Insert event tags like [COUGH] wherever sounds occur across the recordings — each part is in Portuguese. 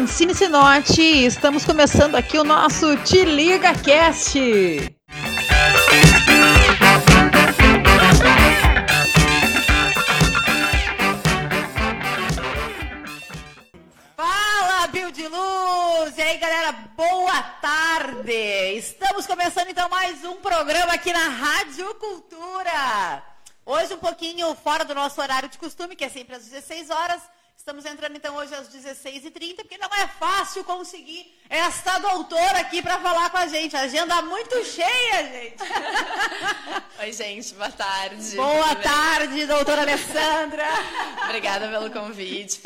Francine Sinotti estamos começando aqui o nosso Te Liga Cast. Fala, Bio de Luz! E aí, galera, boa tarde! Estamos começando então mais um programa aqui na Rádio Cultura. Hoje um pouquinho fora do nosso horário de costume, que é sempre às 16 horas. Estamos entrando então hoje às 16h30, porque não é fácil conseguir esta doutora aqui para falar com a gente. Agenda muito cheia, gente. [LAUGHS] Oi, gente, boa tarde. Boa tarde, doutora Alessandra. [LAUGHS] Obrigada pelo convite.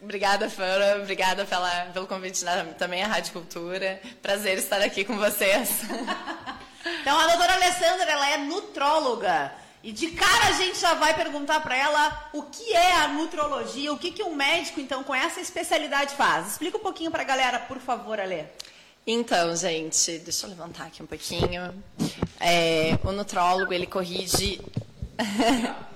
Obrigada, Fana. Obrigada pela, pelo convite da, também à Rádio Cultura. Prazer estar aqui com vocês. [LAUGHS] Então, a doutora Alessandra, ela é nutróloga. E de cara a gente já vai perguntar para ela o que é a nutrologia, o que, que um médico, então, com essa especialidade faz. Explica um pouquinho para a galera, por favor, Alê. Então, gente, deixa eu levantar aqui um pouquinho. É, o nutrólogo, ele corrige [LAUGHS]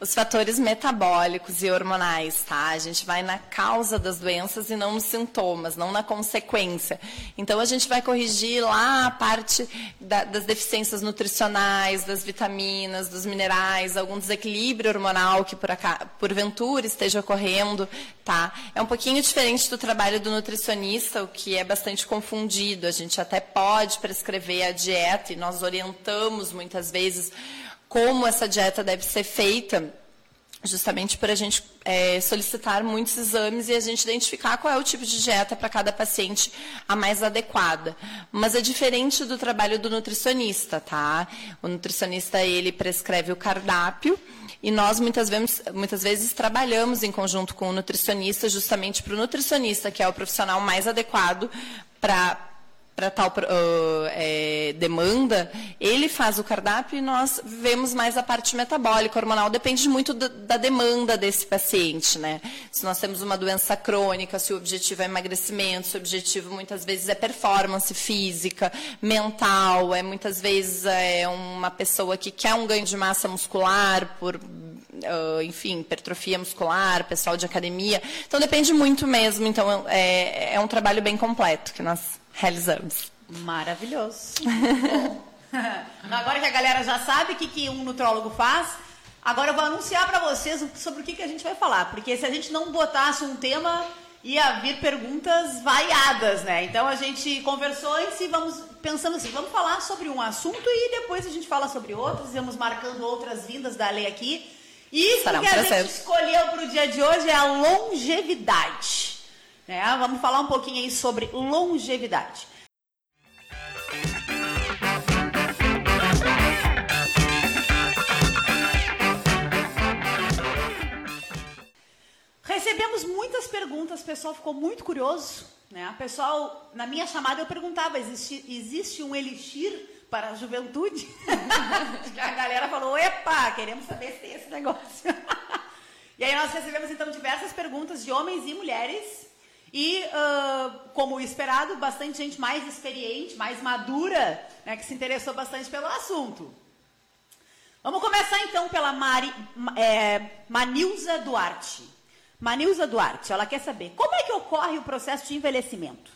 os fatores metabólicos e hormonais, tá? A gente vai na causa das doenças e não nos sintomas, não na consequência. Então, a gente vai corrigir lá a parte da, das deficiências nutricionais, das vitaminas, dos minerais, algum desequilíbrio hormonal que, por porventura, esteja ocorrendo, tá? É um pouquinho diferente do trabalho do nutricionista, o que é bastante confundido. A gente até pode prescrever a dieta e nós orientamos muitas vezes como essa dieta deve ser feita, justamente para a gente é, solicitar muitos exames e a gente identificar qual é o tipo de dieta para cada paciente a mais adequada. Mas é diferente do trabalho do nutricionista, tá? O nutricionista, ele prescreve o cardápio e nós muitas vezes, muitas vezes trabalhamos em conjunto com o nutricionista, justamente para o nutricionista, que é o profissional mais adequado para para tal uh, é, demanda, ele faz o cardápio e nós vemos mais a parte metabólica, hormonal, depende muito da, da, demanda desse paciente, né? Se nós temos uma doença crônica, se o objetivo é emagrecimento, se o objetivo muitas vezes é performance física, mental, é muitas vezes é uma pessoa que quer um ganho de massa muscular por Uh, enfim, hipertrofia muscular, pessoal de academia. Então depende muito mesmo. Então é, é um trabalho bem completo que nós realizamos. Maravilhoso. [LAUGHS] [LAUGHS] agora que a galera já sabe o que, que um nutrólogo faz, agora eu vou anunciar para vocês sobre o que, que a gente vai falar. Porque se a gente não botasse um tema, ia vir perguntas variadas, né? Então a gente conversou antes e vamos pensando assim, vamos falar sobre um assunto e depois a gente fala sobre outros, vamos marcando outras vindas da lei aqui. E o que a gente escolheu para o dia de hoje é a longevidade. Né? Vamos falar um pouquinho aí sobre longevidade. Recebemos muitas perguntas, o pessoal ficou muito curioso. Né? O pessoal, na minha chamada, eu perguntava: existe, existe um elixir para a juventude? [LAUGHS] a galera falou: epa, queremos saber se tem esse negócio. [LAUGHS] e aí nós recebemos então diversas perguntas de homens e mulheres e, uh, como esperado, bastante gente mais experiente, mais madura, né, que se interessou bastante pelo assunto. Vamos começar então pela Mari, é, Manilza Duarte. Manilza Duarte, ela quer saber como é que ocorre o processo de envelhecimento.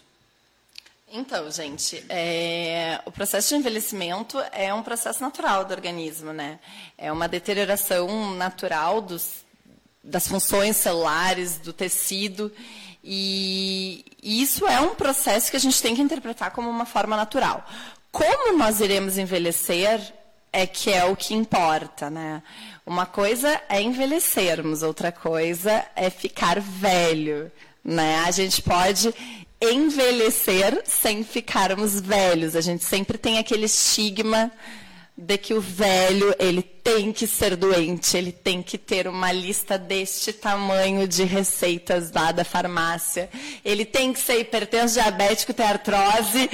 Então, gente, é, o processo de envelhecimento é um processo natural do organismo, né? É uma deterioração natural dos, das funções celulares, do tecido. E isso é um processo que a gente tem que interpretar como uma forma natural. Como nós iremos envelhecer é que é o que importa, né? Uma coisa é envelhecermos, outra coisa é ficar velho, né? A gente pode envelhecer sem ficarmos velhos. A gente sempre tem aquele estigma de que o velho ele tem que ser doente, ele tem que ter uma lista deste tamanho de receitas lá da farmácia, ele tem que ser hipertenso, diabético, ter artrose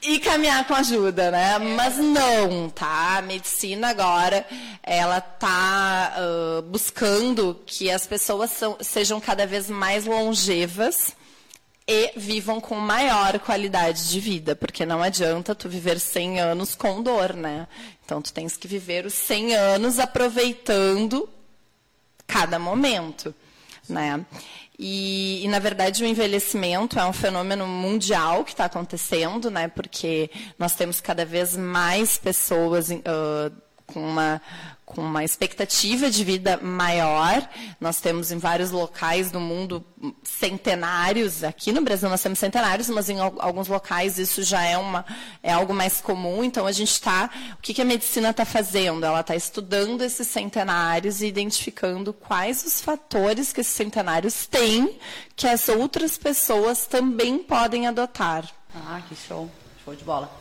e caminhar com ajuda, né? Mas não, tá? A medicina agora ela tá uh, buscando que as pessoas são, sejam cada vez mais longevas e vivam com maior qualidade de vida, porque não adianta tu viver 100 anos com dor, né? Então tu tens que viver os 100 anos aproveitando cada momento, né? E, e, na verdade, o envelhecimento é um fenômeno mundial que está acontecendo, né? Porque nós temos cada vez mais pessoas uh, com uma com uma expectativa de vida maior. Nós temos em vários locais do mundo centenários. Aqui no Brasil nós temos centenários, mas em alguns locais isso já é, uma, é algo mais comum. Então a gente está. O que, que a medicina está fazendo? Ela está estudando esses centenários e identificando quais os fatores que esses centenários têm que as outras pessoas também podem adotar. Ah, que show! Show de bola.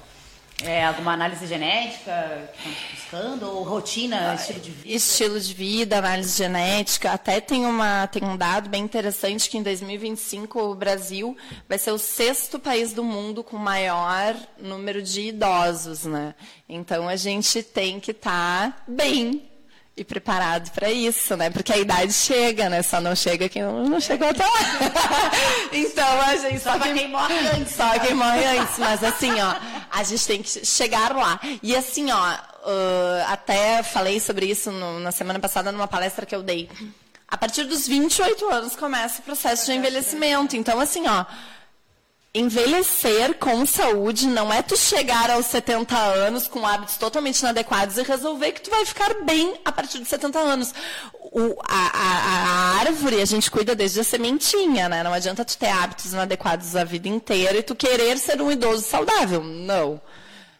É, alguma análise genética que estão buscando? Ou rotina, ah, estilo de vida? Estilo de vida, análise genética. Até tem, uma, tem um dado bem interessante que em 2025 o Brasil vai ser o sexto país do mundo com maior número de idosos, né? Então a gente tem que estar tá bem e preparado para isso, né? Porque a idade chega, né? Só não chega quem não chegou até lá. [LAUGHS] então a gente só, só quem, quem morre antes. Só quem morre antes, mas assim, ó, a gente tem que chegar lá. E assim, ó, uh, até falei sobre isso no, na semana passada numa palestra que eu dei. A partir dos 28 anos começa o processo de envelhecimento. Então assim, ó, envelhecer com saúde não é tu chegar aos 70 anos com hábitos totalmente inadequados e resolver que tu vai ficar bem a partir dos 70 anos. O, a, a, a, árvore a gente cuida desde a sementinha, né? Não adianta tu ter hábitos inadequados a vida inteira e tu querer ser um idoso saudável. Não.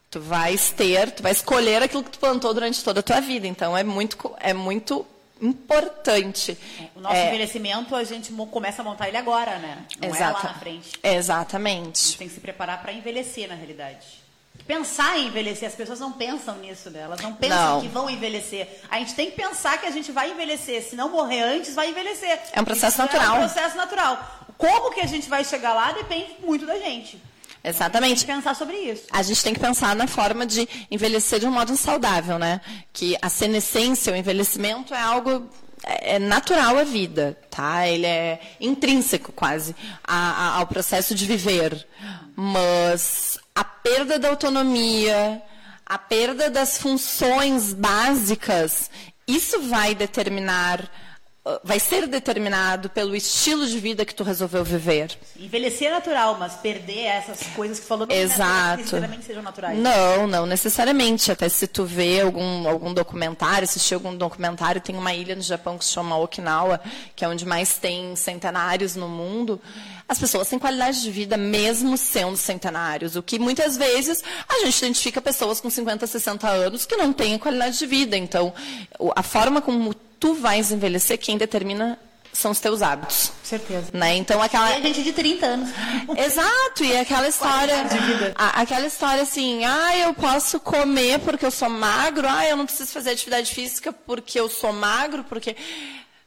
Tu vais ter, tu vai escolher aquilo que tu plantou durante toda a tua vida. Então é muito, é muito importante. É, o nosso é, envelhecimento, a gente começa a montar ele agora, né? Não exata, é lá na frente. Exatamente. A gente tem que se preparar para envelhecer, na realidade. Pensar em envelhecer, as pessoas não pensam nisso, né? Elas não pensam não. que vão envelhecer. A gente tem que pensar que a gente vai envelhecer. Se não morrer antes, vai envelhecer. É um processo Isso natural. É um processo natural. Como que a gente vai chegar lá depende muito da gente. Exatamente. Tem que pensar sobre isso. A gente tem que pensar na forma de envelhecer de um modo saudável, né? Que a senescência, o envelhecimento é algo é, é natural à vida, tá? Ele é intrínseco quase a, a, ao processo de viver. Mas a perda da autonomia, a perda das funções básicas, isso vai determinar vai ser determinado pelo estilo de vida que tu resolveu viver. Envelhecer é natural, mas perder essas coisas que falou não Exato. necessariamente sejam naturais. Não, não necessariamente. Até se tu vê algum, algum documentário, assistir algum documentário, tem uma ilha no Japão que se chama Okinawa, que é onde mais tem centenários no mundo. As pessoas têm qualidade de vida mesmo sendo centenários, o que muitas vezes a gente identifica pessoas com 50, 60 anos que não têm qualidade de vida. Então, a forma como tu vais envelhecer, quem determina são os teus hábitos. Certeza. Né? Então aquela. É gente de 30 anos. [LAUGHS] Exato, e aquela história. De vida. A, aquela história assim, ah, eu posso comer porque eu sou magro, ah, eu não preciso fazer atividade física porque eu sou magro, porque.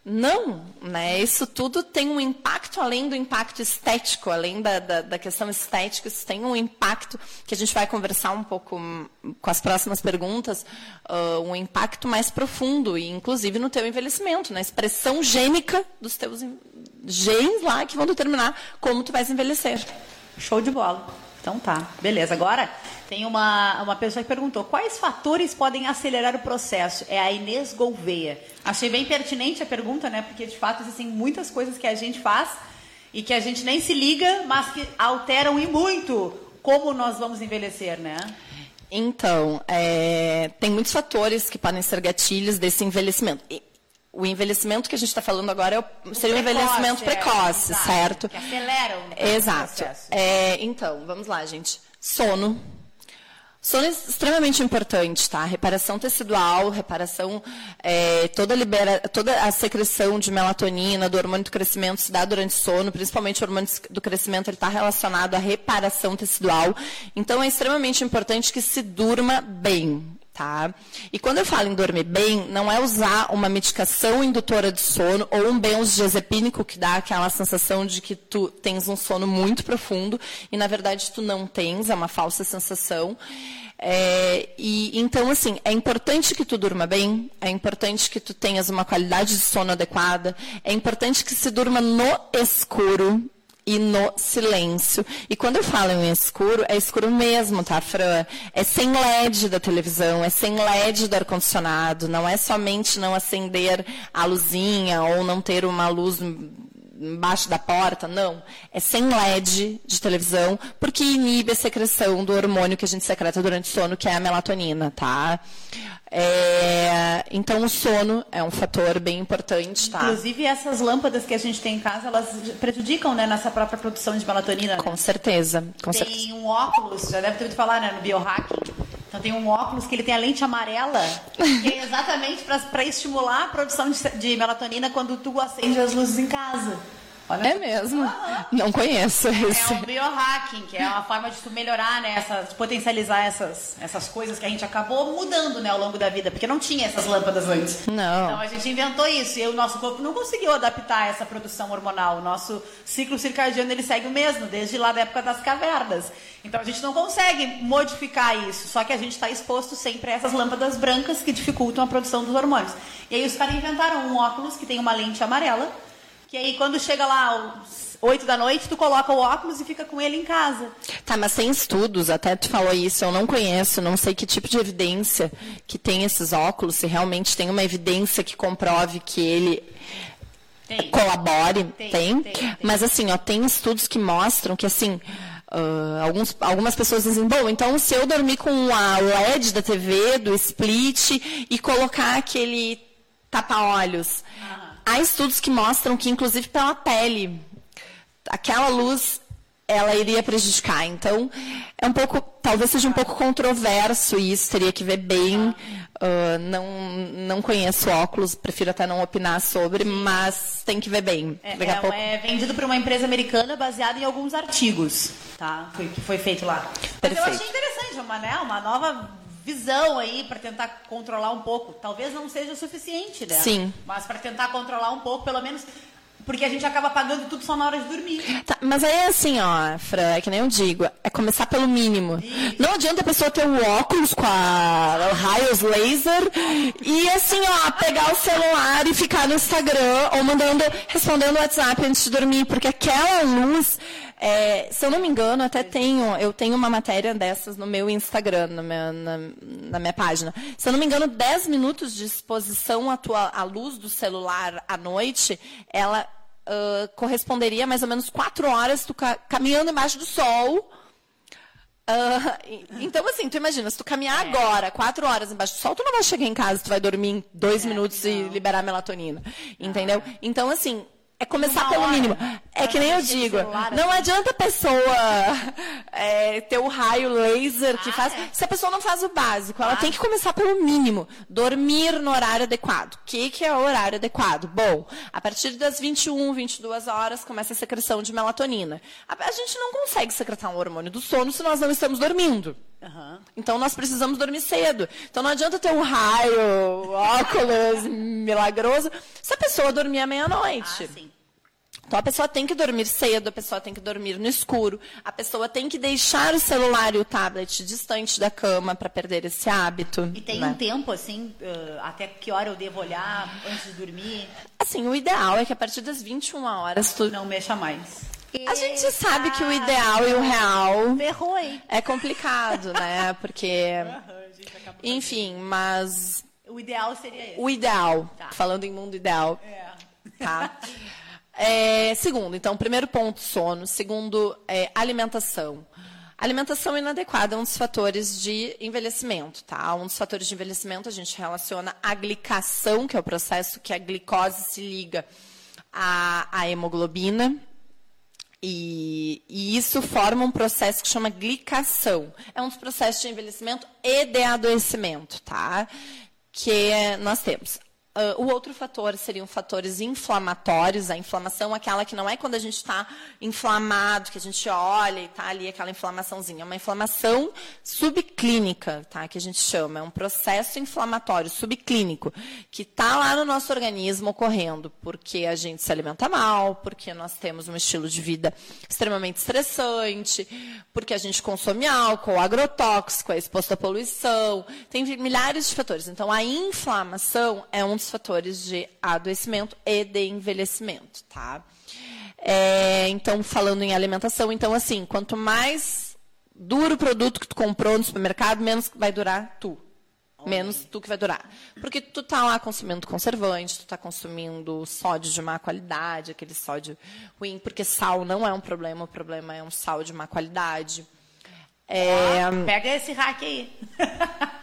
Não, né? Isso tudo tem um impacto além do impacto estético, além da, da, da, questão estética, isso tem um impacto que a gente vai conversar um pouco com as próximas perguntas, uh, um impacto mais profundo, e inclusive no teu envelhecimento, na expressão gênica dos teus genes lá que vão determinar como tu vais envelhecer. Show de bola. Então tá, beleza. Agora tem uma, uma pessoa que perguntou quais fatores podem acelerar o processo. É a Inês Gouveia. Achei bem pertinente a pergunta, né? Porque de fato existem muitas coisas que a gente faz e que a gente nem se liga, mas que alteram e muito como nós vamos envelhecer, né? Então, é, tem muitos fatores que podem ser gatilhos desse envelhecimento. O envelhecimento que a gente está falando agora é o, seria o um envelhecimento precoce, é, certo? Que aceleram Exato. É, então, vamos lá, gente. Sono Sono é extremamente importante, tá? Reparação tecidual, reparação, é, toda, libera, toda a secreção de melatonina, do hormônio do crescimento se dá durante o sono, principalmente o hormônio do crescimento, ele está relacionado à reparação tecidual. Então, é extremamente importante que se durma bem, Tá? E quando eu falo em dormir bem, não é usar uma medicação indutora de sono ou um benzodiazepínico que dá aquela sensação de que tu tens um sono muito profundo e na verdade tu não tens, é uma falsa sensação. É, e então assim é importante que tu durma bem, é importante que tu tenhas uma qualidade de sono adequada, é importante que se durma no escuro e no silêncio. E quando eu falo em escuro, é escuro mesmo, tá, Fran? É sem LED da televisão, é sem LED do ar-condicionado, não é somente não acender a luzinha ou não ter uma luz embaixo da porta, não. É sem LED de televisão, porque inibe a secreção do hormônio que a gente secreta durante o sono, que é a melatonina, tá? É, então, o sono é um fator bem importante, tá? Inclusive, essas lâmpadas que a gente tem em casa, elas prejudicam, né, nossa própria produção de melatonina. Né? Com certeza, com tem certeza. um óculos, já deve ter ouvido falar, né, no biohacking. Então, tem um óculos que ele tem a lente amarela, que é exatamente para estimular a produção de, de melatonina quando tu acende as luzes em casa. Olha é mesmo? Não conheço esse. É um biohacking, que é uma forma de tu melhorar, né, essa, de potencializar essas, essas coisas que a gente acabou mudando, né, ao longo da vida, porque não tinha essas lâmpadas antes. Não. Então a gente inventou isso e o nosso corpo não conseguiu adaptar essa produção hormonal. O nosso ciclo circadiano ele segue o mesmo, desde lá da época das cavernas. Então a gente não consegue modificar isso, só que a gente está exposto sempre a essas lâmpadas brancas que dificultam a produção dos hormônios. E aí os caras inventaram um óculos que tem uma lente amarela que aí quando chega lá às 8 da noite, tu coloca o óculos e fica com ele em casa. Tá, mas tem estudos, até tu falou isso, eu não conheço, não sei que tipo de evidência que tem esses óculos, se realmente tem uma evidência que comprove que ele tem. colabore, tem, tem, tem, Mas assim, ó, tem estudos que mostram que assim. Uh, alguns, algumas pessoas dizem, bom, então se eu dormir com a LED da TV, do split, e colocar aquele tapa-olhos, há estudos que mostram que, inclusive pela pele, aquela luz ela iria prejudicar. Então, é um pouco, talvez seja um pouco controverso isso, teria que ver bem. Uh, não, não conheço óculos, prefiro até não opinar sobre, mas tem que ver bem. É, é, pouco... é vendido por uma empresa americana baseado em alguns artigos, tá? Foi, que foi feito lá. Mas eu achei interessante, uma, né, uma nova visão aí para tentar controlar um pouco. Talvez não seja o suficiente, né? Sim. Mas para tentar controlar um pouco, pelo menos porque a gente acaba pagando tudo só na hora de dormir. Tá, mas aí é assim, ó, Fran, é que nem eu digo, é começar pelo mínimo. Não adianta a pessoa ter o óculos com a, o raios laser e assim, ó, pegar o celular e ficar no Instagram ou mandando, respondendo o WhatsApp antes de dormir, porque aquela luz é, se eu não me engano, até tenho, eu tenho uma matéria dessas no meu Instagram, no meu, na, na, minha página. Se eu não me engano, 10 minutos de exposição à, tua, à luz do celular à noite, ela uh, corresponderia a mais ou menos 4 horas tu ca caminhando embaixo do sol. Uh, então, assim, tu imagina, se tu caminhar é. agora, quatro horas embaixo do sol, tu não vai chegar em casa, tu vai dormir em dois é, minutos não. e liberar melatonina. Entendeu? Ah. Então, assim, é começar pelo hora. mínimo. É que nem eu digo, não adianta a pessoa é, ter o raio laser que ah, faz. É. Se a pessoa não faz o básico, ela ah. tem que começar pelo mínimo. Dormir no horário adequado. O que, que é o horário adequado? Bom, a partir das 21, 22 horas começa a secreção de melatonina. A, a gente não consegue secretar um hormônio do sono se nós não estamos dormindo. Uhum. Então nós precisamos dormir cedo. Então não adianta ter um raio, óculos [LAUGHS] milagroso, se a pessoa dormir à meia-noite. Ah, então a pessoa tem que dormir cedo, a pessoa tem que dormir no escuro, a pessoa tem que deixar o celular e o tablet distante da cama para perder esse hábito. E tem né? um tempo assim, até que hora eu devo olhar antes de dormir? Assim, o ideal é que a partir das 21 horas tu não mexa mais. A gente sabe que o ideal e o real é complicado, [LAUGHS] né? Porque, enfim, mas o ideal seria esse. O ideal, tá. falando em mundo ideal, é. tá? [LAUGHS] É, segundo, então, primeiro ponto, sono. Segundo, é, alimentação. Alimentação inadequada é um dos fatores de envelhecimento, tá? Um dos fatores de envelhecimento a gente relaciona a glicação, que é o processo que a glicose se liga à, à hemoglobina. E, e, isso forma um processo que chama glicação. É um dos processos de envelhecimento e de adoecimento, tá? Que nós temos Uh, o outro fator seriam fatores inflamatórios. A inflamação, aquela que não é quando a gente está inflamado, que a gente olha e está ali aquela inflamaçãozinha. É uma inflamação subclínica, tá? que a gente chama. É um processo inflamatório subclínico, que está lá no nosso organismo ocorrendo, porque a gente se alimenta mal, porque nós temos um estilo de vida extremamente estressante, porque a gente consome álcool, agrotóxico, é exposto à poluição. Tem milhares de fatores. Então, a inflamação é um fatores de adoecimento e de envelhecimento, tá? É, então, falando em alimentação, então, assim, quanto mais duro o produto que tu comprou no supermercado, menos vai durar tu. Menos tu que vai durar. Porque tu tá lá consumindo conservante, tu tá consumindo sódio de má qualidade, aquele sódio ruim, porque sal não é um problema, o problema é um sal de má qualidade. É... pega esse hack aí. [LAUGHS]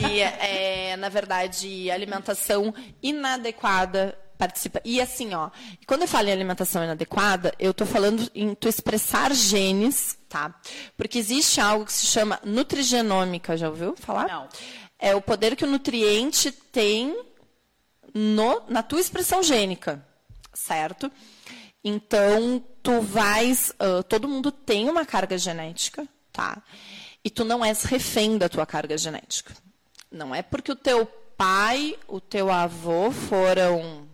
e, é, na verdade, alimentação inadequada participa. E assim, ó, quando eu falo em alimentação inadequada, eu estou falando em tu expressar genes, tá? Porque existe algo que se chama nutrigenômica, já ouviu falar? Não é o poder que o nutriente tem no, na tua expressão gênica, certo? Então, tu vais. Uh, todo mundo tem uma carga genética, tá? E tu não és refém da tua carga genética. Não é porque o teu pai, o teu avô foram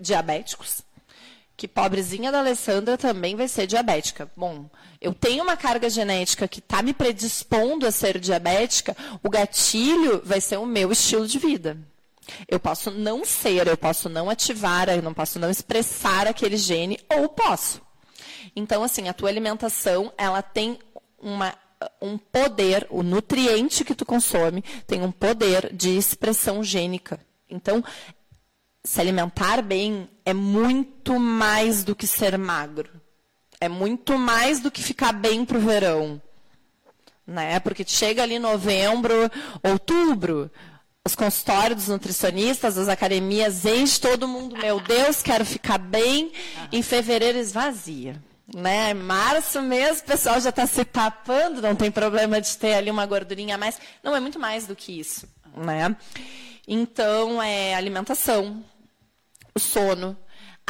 diabéticos que pobrezinha da Alessandra também vai ser diabética. Bom, eu tenho uma carga genética que está me predispondo a ser diabética, o gatilho vai ser o meu estilo de vida. Eu posso não ser, eu posso não ativar, eu não posso não expressar aquele gene, ou posso. Então, assim, a tua alimentação, ela tem uma, um poder, o nutriente que tu consome tem um poder de expressão gênica. Então, se alimentar bem é muito mais do que ser magro. É muito mais do que ficar bem para o verão. Né? Porque chega ali novembro, outubro, os consultórios dos nutricionistas, as academias, enche todo mundo, meu Deus, quero ficar bem. Em fevereiro esvazia. Né? Março mesmo, o pessoal já está se tapando, não tem problema de ter ali uma gordurinha a mais. Não, é muito mais do que isso. Né? Então, é alimentação, o sono,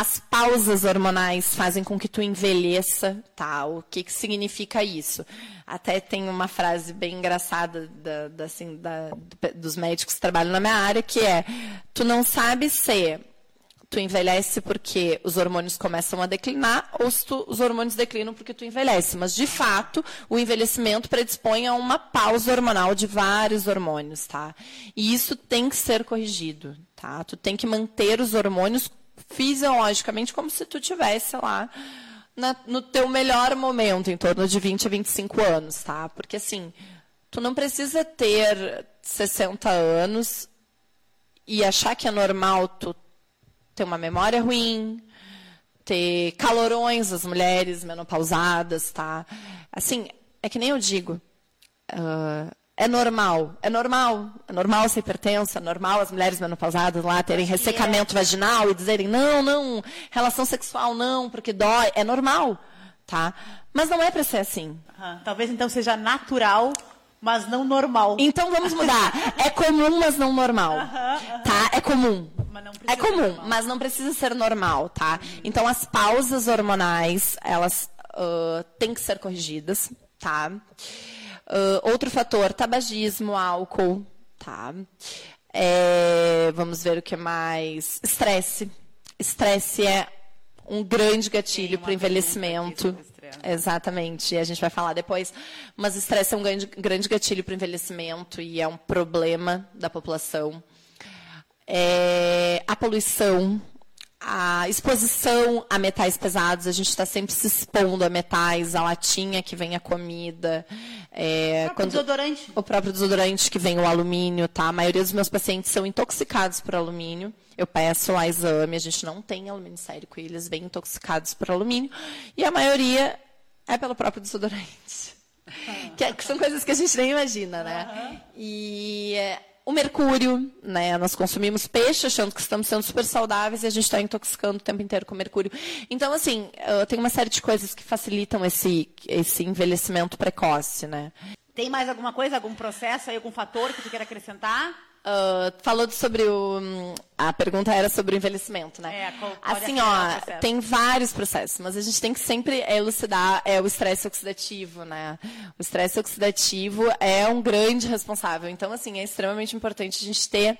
as pausas hormonais fazem com que tu envelheça, tá? O que, que significa isso? Até tem uma frase bem engraçada da, da, assim, da, dos médicos que trabalham na minha área, que é, tu não sabe se tu envelhece porque os hormônios começam a declinar ou se tu, os hormônios declinam porque tu envelhece. Mas, de fato, o envelhecimento predispõe a uma pausa hormonal de vários hormônios, tá? E isso tem que ser corrigido, tá? Tu tem que manter os hormônios fisiologicamente como se tu tivesse lá na, no teu melhor momento, em torno de 20 a 25 anos, tá? Porque, assim, tu não precisa ter 60 anos e achar que é normal tu ter uma memória ruim, ter calorões as mulheres menopausadas, tá? Assim, é que nem eu digo, uh, é normal, é normal, é normal ser hipertensa, é normal as mulheres menopausadas lá terem ressecamento é. vaginal e dizerem, não, não, relação sexual não, porque dói, é normal, tá? Mas não é para ser assim. Uhum. Talvez então seja natural mas não normal. Então vamos mudar. É comum, mas não normal. Tá? É comum. é comum, mas não precisa ser normal, tá? Então as pausas hormonais, elas uh, têm que ser corrigidas, tá? Outro fator, tabagismo, álcool, tá? É, vamos ver o que mais. Estresse. Estresse é um grande gatilho para o envelhecimento. Exatamente, a gente vai falar depois. Mas estresse é um grande, grande gatilho para o envelhecimento e é um problema da população. É, a poluição, a exposição a metais pesados, a gente está sempre se expondo a metais, a latinha que vem a comida. É, o próprio quando, desodorante. O próprio desodorante que vem o alumínio, tá? A maioria dos meus pacientes são intoxicados por alumínio. Eu peço lá exame, a gente não tem alumínio sérico e eles vêm intoxicados por alumínio. E a maioria é pelo próprio desodorante. Que, é, que, são coisas que a gente nem imagina, né? Uhum. E o mercúrio, né? Nós consumimos peixe achando que estamos sendo super saudáveis e a gente está intoxicando o tempo inteiro com mercúrio. Então, assim, tem uma série de coisas que facilitam esse, esse envelhecimento precoce, né? Tem mais alguma coisa, algum processo, algum fator que tu queira acrescentar? Uh, falou sobre o. A pergunta era sobre o envelhecimento, né? É, assim, ó, tem vários processos, mas a gente tem que sempre elucidar é, o estresse oxidativo, né? O estresse oxidativo é um grande responsável. Então, assim, é extremamente importante a gente ter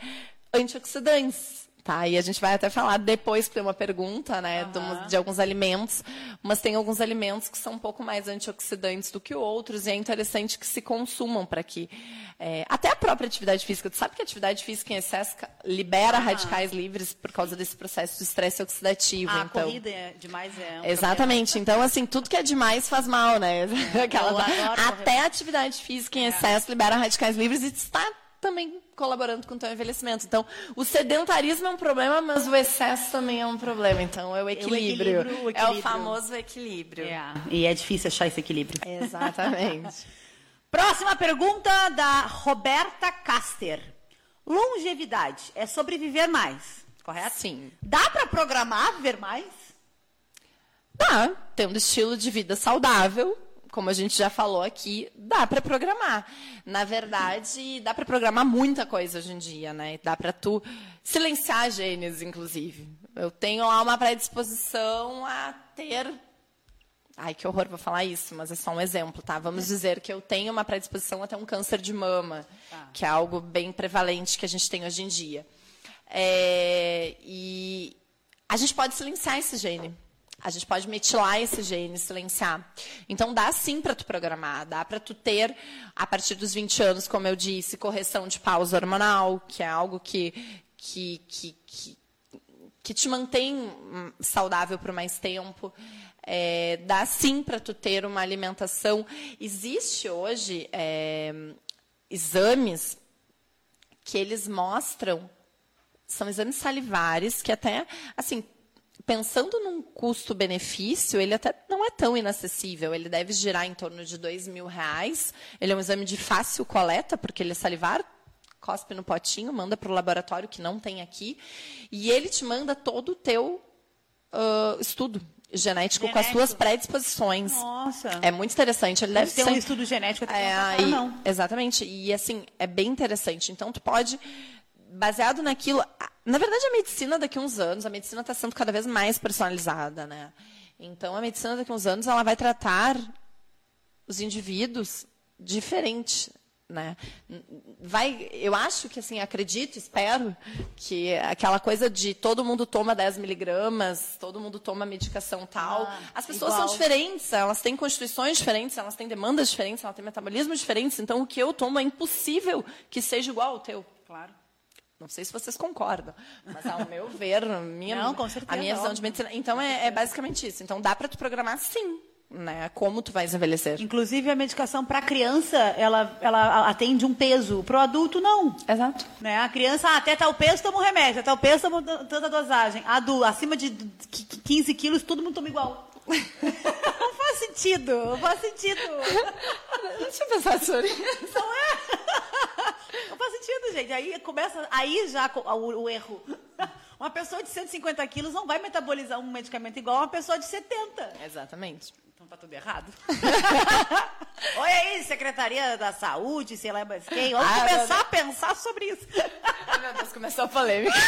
antioxidantes Tá, e a gente vai até falar depois, porque tem uma pergunta, né, uhum. de, alguns alimentos, mas tem alguns alimentos que são um pouco mais antioxidantes do que outros, e é interessante que se consumam para que. É, até a própria atividade física. Tu sabe que a atividade física em excesso libera uhum. radicais livres por causa desse processo de estresse oxidativo. Ah, então, a corrida é demais é um Exatamente. Problema. Então, assim, tudo que é demais faz mal, né? [LAUGHS] Aquela, até a atividade física em é. excesso libera radicais livres e está também colaborando com o teu envelhecimento. Então, o sedentarismo é um problema, mas o excesso também é um problema. Então, é o equilíbrio. equilíbrio, o É o equilíbrio. famoso equilíbrio. É, e é difícil achar esse equilíbrio. Exatamente. [LAUGHS] Próxima pergunta da Roberta Caster. Longevidade é sobreviver mais, correto? Sim. Dá para programar viver mais? Dá, tendo estilo de vida saudável, como a gente já falou aqui, dá para programar. Na verdade, dá para programar muita coisa hoje em dia, né? Dá para tu silenciar genes, inclusive. Eu tenho lá uma predisposição a ter Ai, que horror, vou falar isso, mas é só um exemplo, tá? Vamos dizer que eu tenho uma predisposição a ter um câncer de mama, que é algo bem prevalente que a gente tem hoje em dia. É, e a gente pode silenciar esse gene. A gente pode metilar esse gene, silenciar. Então dá sim para tu programar, dá para tu ter a partir dos 20 anos, como eu disse, correção de pausa hormonal, que é algo que que, que, que, que te mantém hum, saudável por mais tempo. É, dá sim para tu ter uma alimentação. Existe hoje é, exames que eles mostram, são exames salivares que até, assim, pensando num custo-benefício, ele até não é tão inacessível. Ele deve girar em torno de dois mil reais. Ele é um exame de fácil coleta, porque ele é salivar, cospe no potinho, manda para o laboratório que não tem aqui, e ele te manda todo o teu uh, estudo genético, com as Genético. suas predisposições. Nossa. É muito interessante. Ele deve Tem ser um estudo genético até é, aí- não. Exatamente. E assim, é bem interessante. Então, tu pode, baseado naquilo. Na verdade, a medicina daqui a uns anos, a medicina está sendo cada vez mais personalizada, né? Então, a medicina daqui a uns anos, ela vai tratar os indivíduos diferente, né? Vai, eu acho que assim, acredito, espero que aquela coisa de todo mundo toma 10 miligramas, todo mundo toma medicação tal. Ah, As pessoas igual. são diferentes, elas têm constituições diferentes, elas têm demandas diferentes, elas têm metabolismos diferentes. Então, o que eu tomo é impossível que seja igual ao teu. Claro. Não sei se vocês concordam, mas ao meu [LAUGHS] ver, a minha, Não, com certeza, a minha visão de medicina. Então, é, é basicamente isso. Então, dá para tu programar sim, né? Como tu vais envelhecer. Inclusive, a medicação para criança, ela, ela atende um peso. Para o adulto, não. Exato. Né? A criança, ah, até tal peso, toma um remédio. Até tal peso, toma tanta dosagem. Adulto, acima de 15 quilos, todo mundo toma igual. [LAUGHS] não faz sentido. Não faz sentido. [LAUGHS] Deixa eu pensar sobre isso. Não é? Não faz sentido, gente. Aí começa, aí já o, o erro. Uma pessoa de 150 quilos não vai metabolizar um medicamento igual a uma pessoa de 70. Exatamente. Então tá tudo errado. [LAUGHS] Oi aí, Secretaria da Saúde, sei lá mais quem. Vamos Ah, começar a pensar sobre isso. Ai, meu Deus, começou a polêmica. [LAUGHS]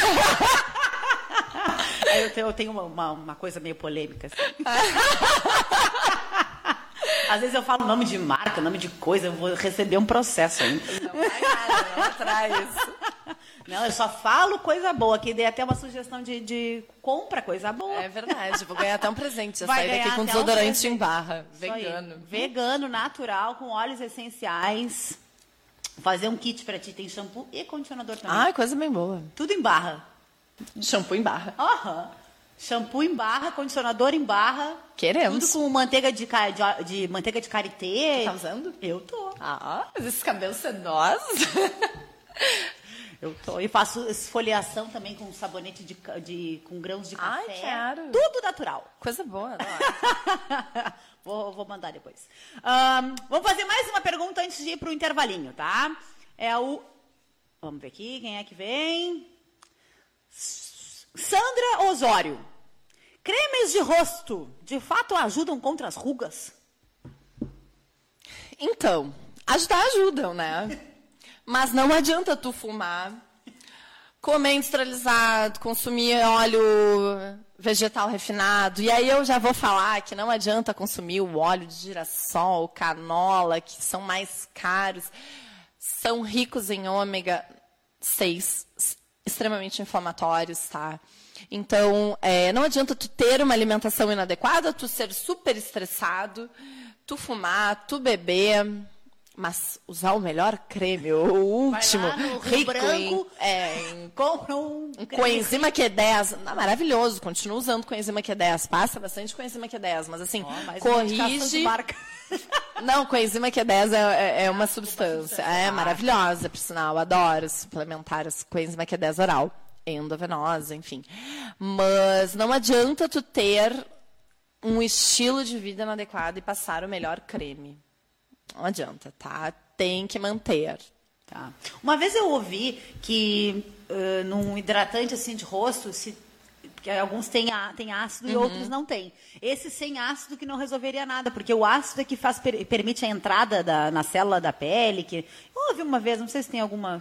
Eu tenho, eu tenho uma, uma, uma coisa meio polêmica. assim. [LAUGHS] Às vezes eu falo nome de marca, nome de coisa, eu vou receber um processo ainda. Não vai nada, não atrai isso. Não, eu só falo coisa boa, que dei até uma sugestão de, de compra coisa boa. É verdade, vou ganhar até um presente. Já sair daqui com um desodorante presente. em barra. Isso aí. Vegano. Vegano, natural, com óleos essenciais. Fazer um kit pra ti, tem shampoo e condicionador também. Ai, coisa bem boa. Tudo em barra. Shampoo em barra. Aham. Shampoo em barra, condicionador em barra. Queremos. Tudo com manteiga de, de, de manteiga de karité. Tá usando? Eu tô. Ah, mas esses cabelos [LAUGHS] sedosos. Eu tô. E faço esfoliação também com sabonete de, de com grãos de Ai, café. quero. Tudo natural. Coisa boa, [LAUGHS] vou, vou mandar depois. Ahn, vamos fazer mais uma pergunta antes de ir para o intervalinho, tá? É o. Vamos ver aqui, quem é que vem? Sandra Osório. Cremes de rosto, de fato ajudam contra as rugas? Então, ajudar ajudam, né? Mas não adianta tu fumar, comer industrializado, consumir óleo vegetal refinado. E aí eu já vou falar que não adianta consumir o óleo de girassol, canola, que são mais caros. São ricos em ômega 6, extremamente inflamatórios, tá? Então, é, não adianta tu ter uma alimentação inadequada, tu ser super estressado, tu fumar, tu beber, mas usar o melhor creme, o último, rico Branco, em, é, em Compra um. coenzima Q10, não, maravilhoso, continua usando coenzima Q10, passa bastante coenzima Q10, mas assim, de corrige, marca. Não, coenzima Q10 é, é, é uma substância. É maravilhosa, por sinal. Adoro suplementar as coenzima Q10 oral. Endovenosa, enfim. Mas não adianta tu ter um estilo de vida inadequado e passar o melhor creme. Não adianta, tá? Tem que manter. Tá. Uma vez eu ouvi que uh, num hidratante assim de rosto, se porque alguns têm, têm ácido uhum. e outros não têm. Esse sem ácido que não resolveria nada, porque o ácido é que faz, permite a entrada da, na célula da pele. Que, eu ouvi uma vez, não sei se tem alguma.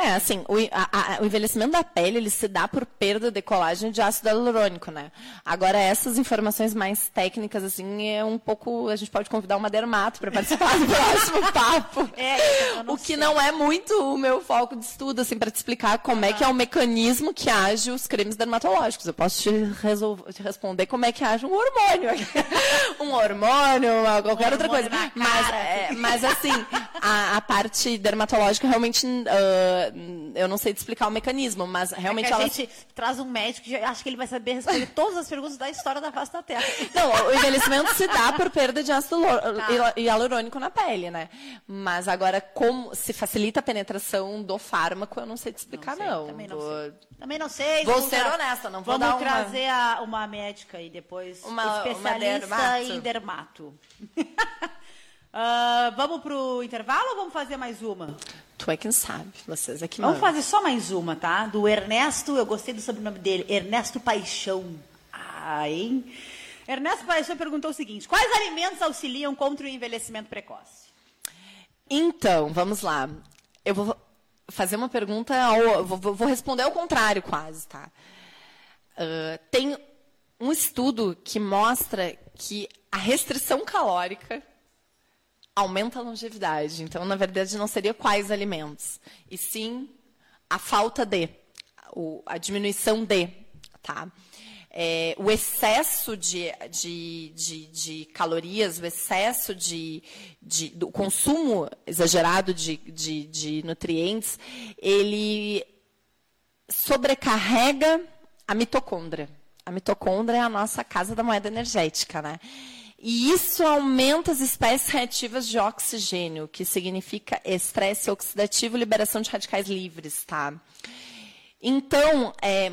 É, assim, o, a, a, o, envelhecimento da pele ele se dá por perda de colágeno de ácido hialurônico, né? Agora, essas informações mais técnicas, assim, é um pouco. A gente pode convidar uma dermato para participar do [LAUGHS] próximo papo. É, o que sei. não é muito o meu foco de estudo, assim, para te explicar como ah. é que é o mecanismo que age os cremes dermatológicos. Eu posso te, resolver, te responder como é que age um hormônio. [LAUGHS] um hormônio, qualquer um outra coisa. Mas, é, mas, assim, a, a, parte dermatológica realmente uh, eu não sei te explicar o mecanismo, mas realmente é ela... a gente traz um médico que acho que ele vai saber responder todas as perguntas da história da face da Terra. Não, o envelhecimento se dá por perda de ácido tá. hialurônico na pele, né? Mas agora, como se facilita a penetração do fármaco, eu não sei te explicar, não. Sei, Também não sei. Também não sei. Vou ser honesta, não vou Vamos uma... trazer a, uma médica e depois uma, especialista uma em dermato. uh, [LAUGHS] vamos pro intervalo ou vamos fazer mais uma? Tu é quem sabe, vocês é que Vamos fazer só mais uma, tá? Do Ernesto, eu gostei do sobrenome dele, Ernesto Paixão. Ah, hein? Ernesto Paixão perguntou o seguinte: quais alimentos auxiliam contra o envelhecimento precoce? Então, vamos lá. Eu vou fazer uma pergunta, ao, vou, vou responder ao contrário quase, tá? Uh, tem um estudo que mostra que a restrição calórica aumenta a longevidade. Então, na verdade, não seria quais alimentos, e sim a falta de, a diminuição de, tá? É, o excesso de, de, de, de, calorias, o excesso de, do consumo exagerado de nutrientes, ele sobrecarrega a mitocôndria. A mitocôndria é a nossa casa da moeda energética, né? E isso aumenta as espécies reativas de oxigênio, que significa estresse oxidativo e liberação de radicais livres, tá? Então, é,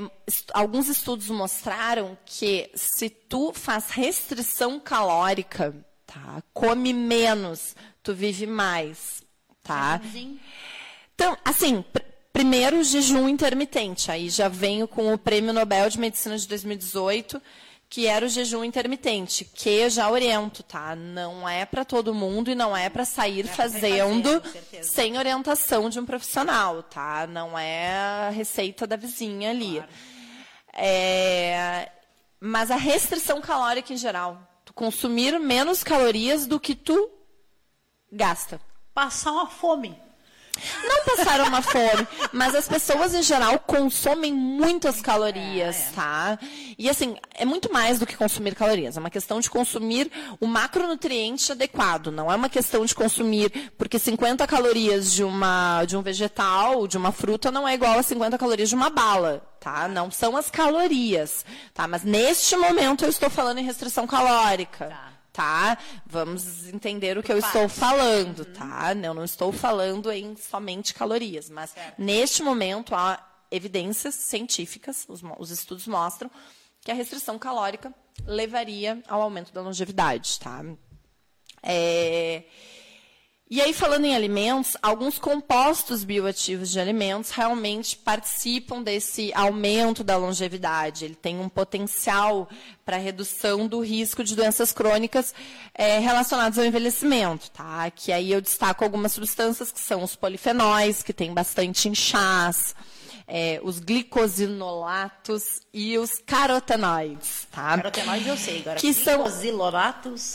alguns estudos mostraram que se tu faz restrição calórica, tá? Come menos, tu vive mais, tá? Então, assim, Primeiro, o jejum intermitente. Aí já venho com o Prêmio Nobel de Medicina de 2018, que era o jejum intermitente, que já oriento, tá? Não é para todo mundo e não é para sair é fazendo fazer, sem orientação de um profissional, tá? Não é a receita da vizinha ali. Claro. É, mas a restrição calórica em geral, tu consumir menos calorias do que tu gasta. Passar uma fome. Não passaram uma fome, mas as pessoas em geral consomem muitas calorias, é, tá? E assim, é muito mais do que consumir calorias. É uma questão de consumir o macronutriente adequado. Não é uma questão de consumir, porque 50 calorias de, uma, de um vegetal, de uma fruta, não é igual a 50 calorias de uma bala. Tá? Não são as calorias, tá? Mas neste momento eu estou falando em restrição calórica. Tá tá? Vamos entender o que eu estou falando, uhum. tá? Eu não estou falando em somente calorias, mas certo. neste momento há evidências científicas, os, os, estudos mostram que a restrição calórica levaria ao aumento da longevidade, tá? É, e aí, falando em alimentos, alguns compostos bioativos de alimentos realmente participam desse aumento da longevidade. Ele tem um potencial para redução do risco de doenças crônicas é, relacionadas ao envelhecimento. Tá? Que aí eu destaco algumas substâncias que são os polifenóis, que tem bastante em chás, é, os glicosinolatos e os carotenoides, tá? Carotenoides eu sei, agora que. São...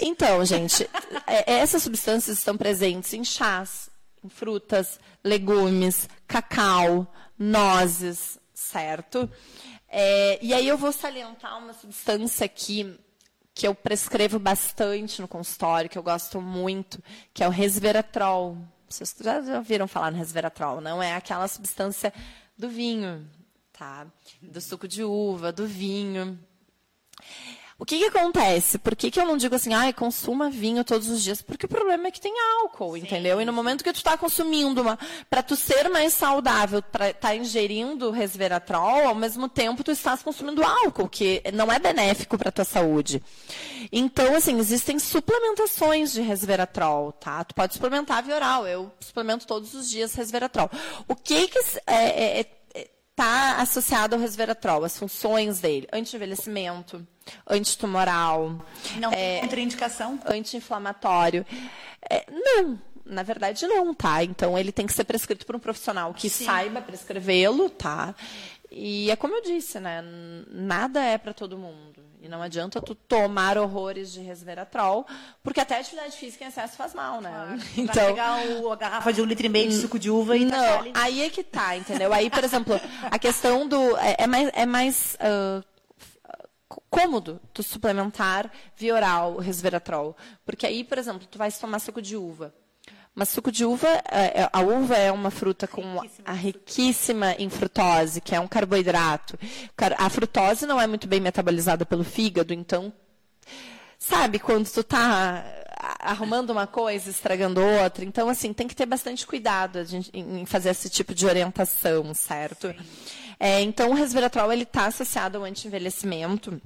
Então, gente, [LAUGHS] é, essas substâncias estão presentes em chás, em frutas, legumes, cacau, nozes, certo? É, e aí eu vou salientar uma substância aqui que eu prescrevo bastante no consultório, que eu gosto muito, que é o resveratrol. Vocês já ouviram falar no resveratrol, não? É aquela substância do vinho, tá? Do suco de uva, do vinho. O que, que acontece? Por que, que eu não digo assim, ai, consuma vinho todos os dias? Porque o problema é que tem álcool, Sim. entendeu? E no momento que tu está consumindo uma. Para tu ser mais saudável, para tá ingerindo resveratrol, ao mesmo tempo tu estás consumindo álcool, que não é benéfico para tua saúde. Então, assim, existem suplementações de resveratrol, tá? Tu pode suplementar via oral. Eu suplemento todos os dias resveratrol. O que que é, é, é tá associado ao resveratrol, as funções dele? Anti-envelhecimento antitumoral. Não tem é, contraindicação? Anti-inflamatório. É, não, na verdade não, tá? Então ele tem que ser prescrito por um profissional que Sim. saiba prescrevê-lo, tá? E é como eu disse, né? Nada é para todo mundo. E não adianta tu tomar horrores de resveratrol, porque até atividade física em excesso faz mal, né? Claro. [LAUGHS] Então, Vai pegar o, a garrafa de um litro e meio de suco de uva e Não, aí é que tá, entendeu? Aí, por exemplo, a questão do... É, é mais, é mais uh, cômodo tu suplementar via oral o resveratrol. Porque aí, por exemplo, tu vai tomar suco de uva. Mas suco de uva, é, é, a uva é uma fruta com riquíssima. a riquíssima em frutose, que é um carboidrato. A frutose não é muito bem metabolizada pelo fígado, então, sabe, quando tu está arrumando uma coisa, estragando outra. Então, assim, tem que ter bastante cuidado em fazer esse tipo de orientação, certo? É, então, o resveratrol está associado ao anti-envelhecimento.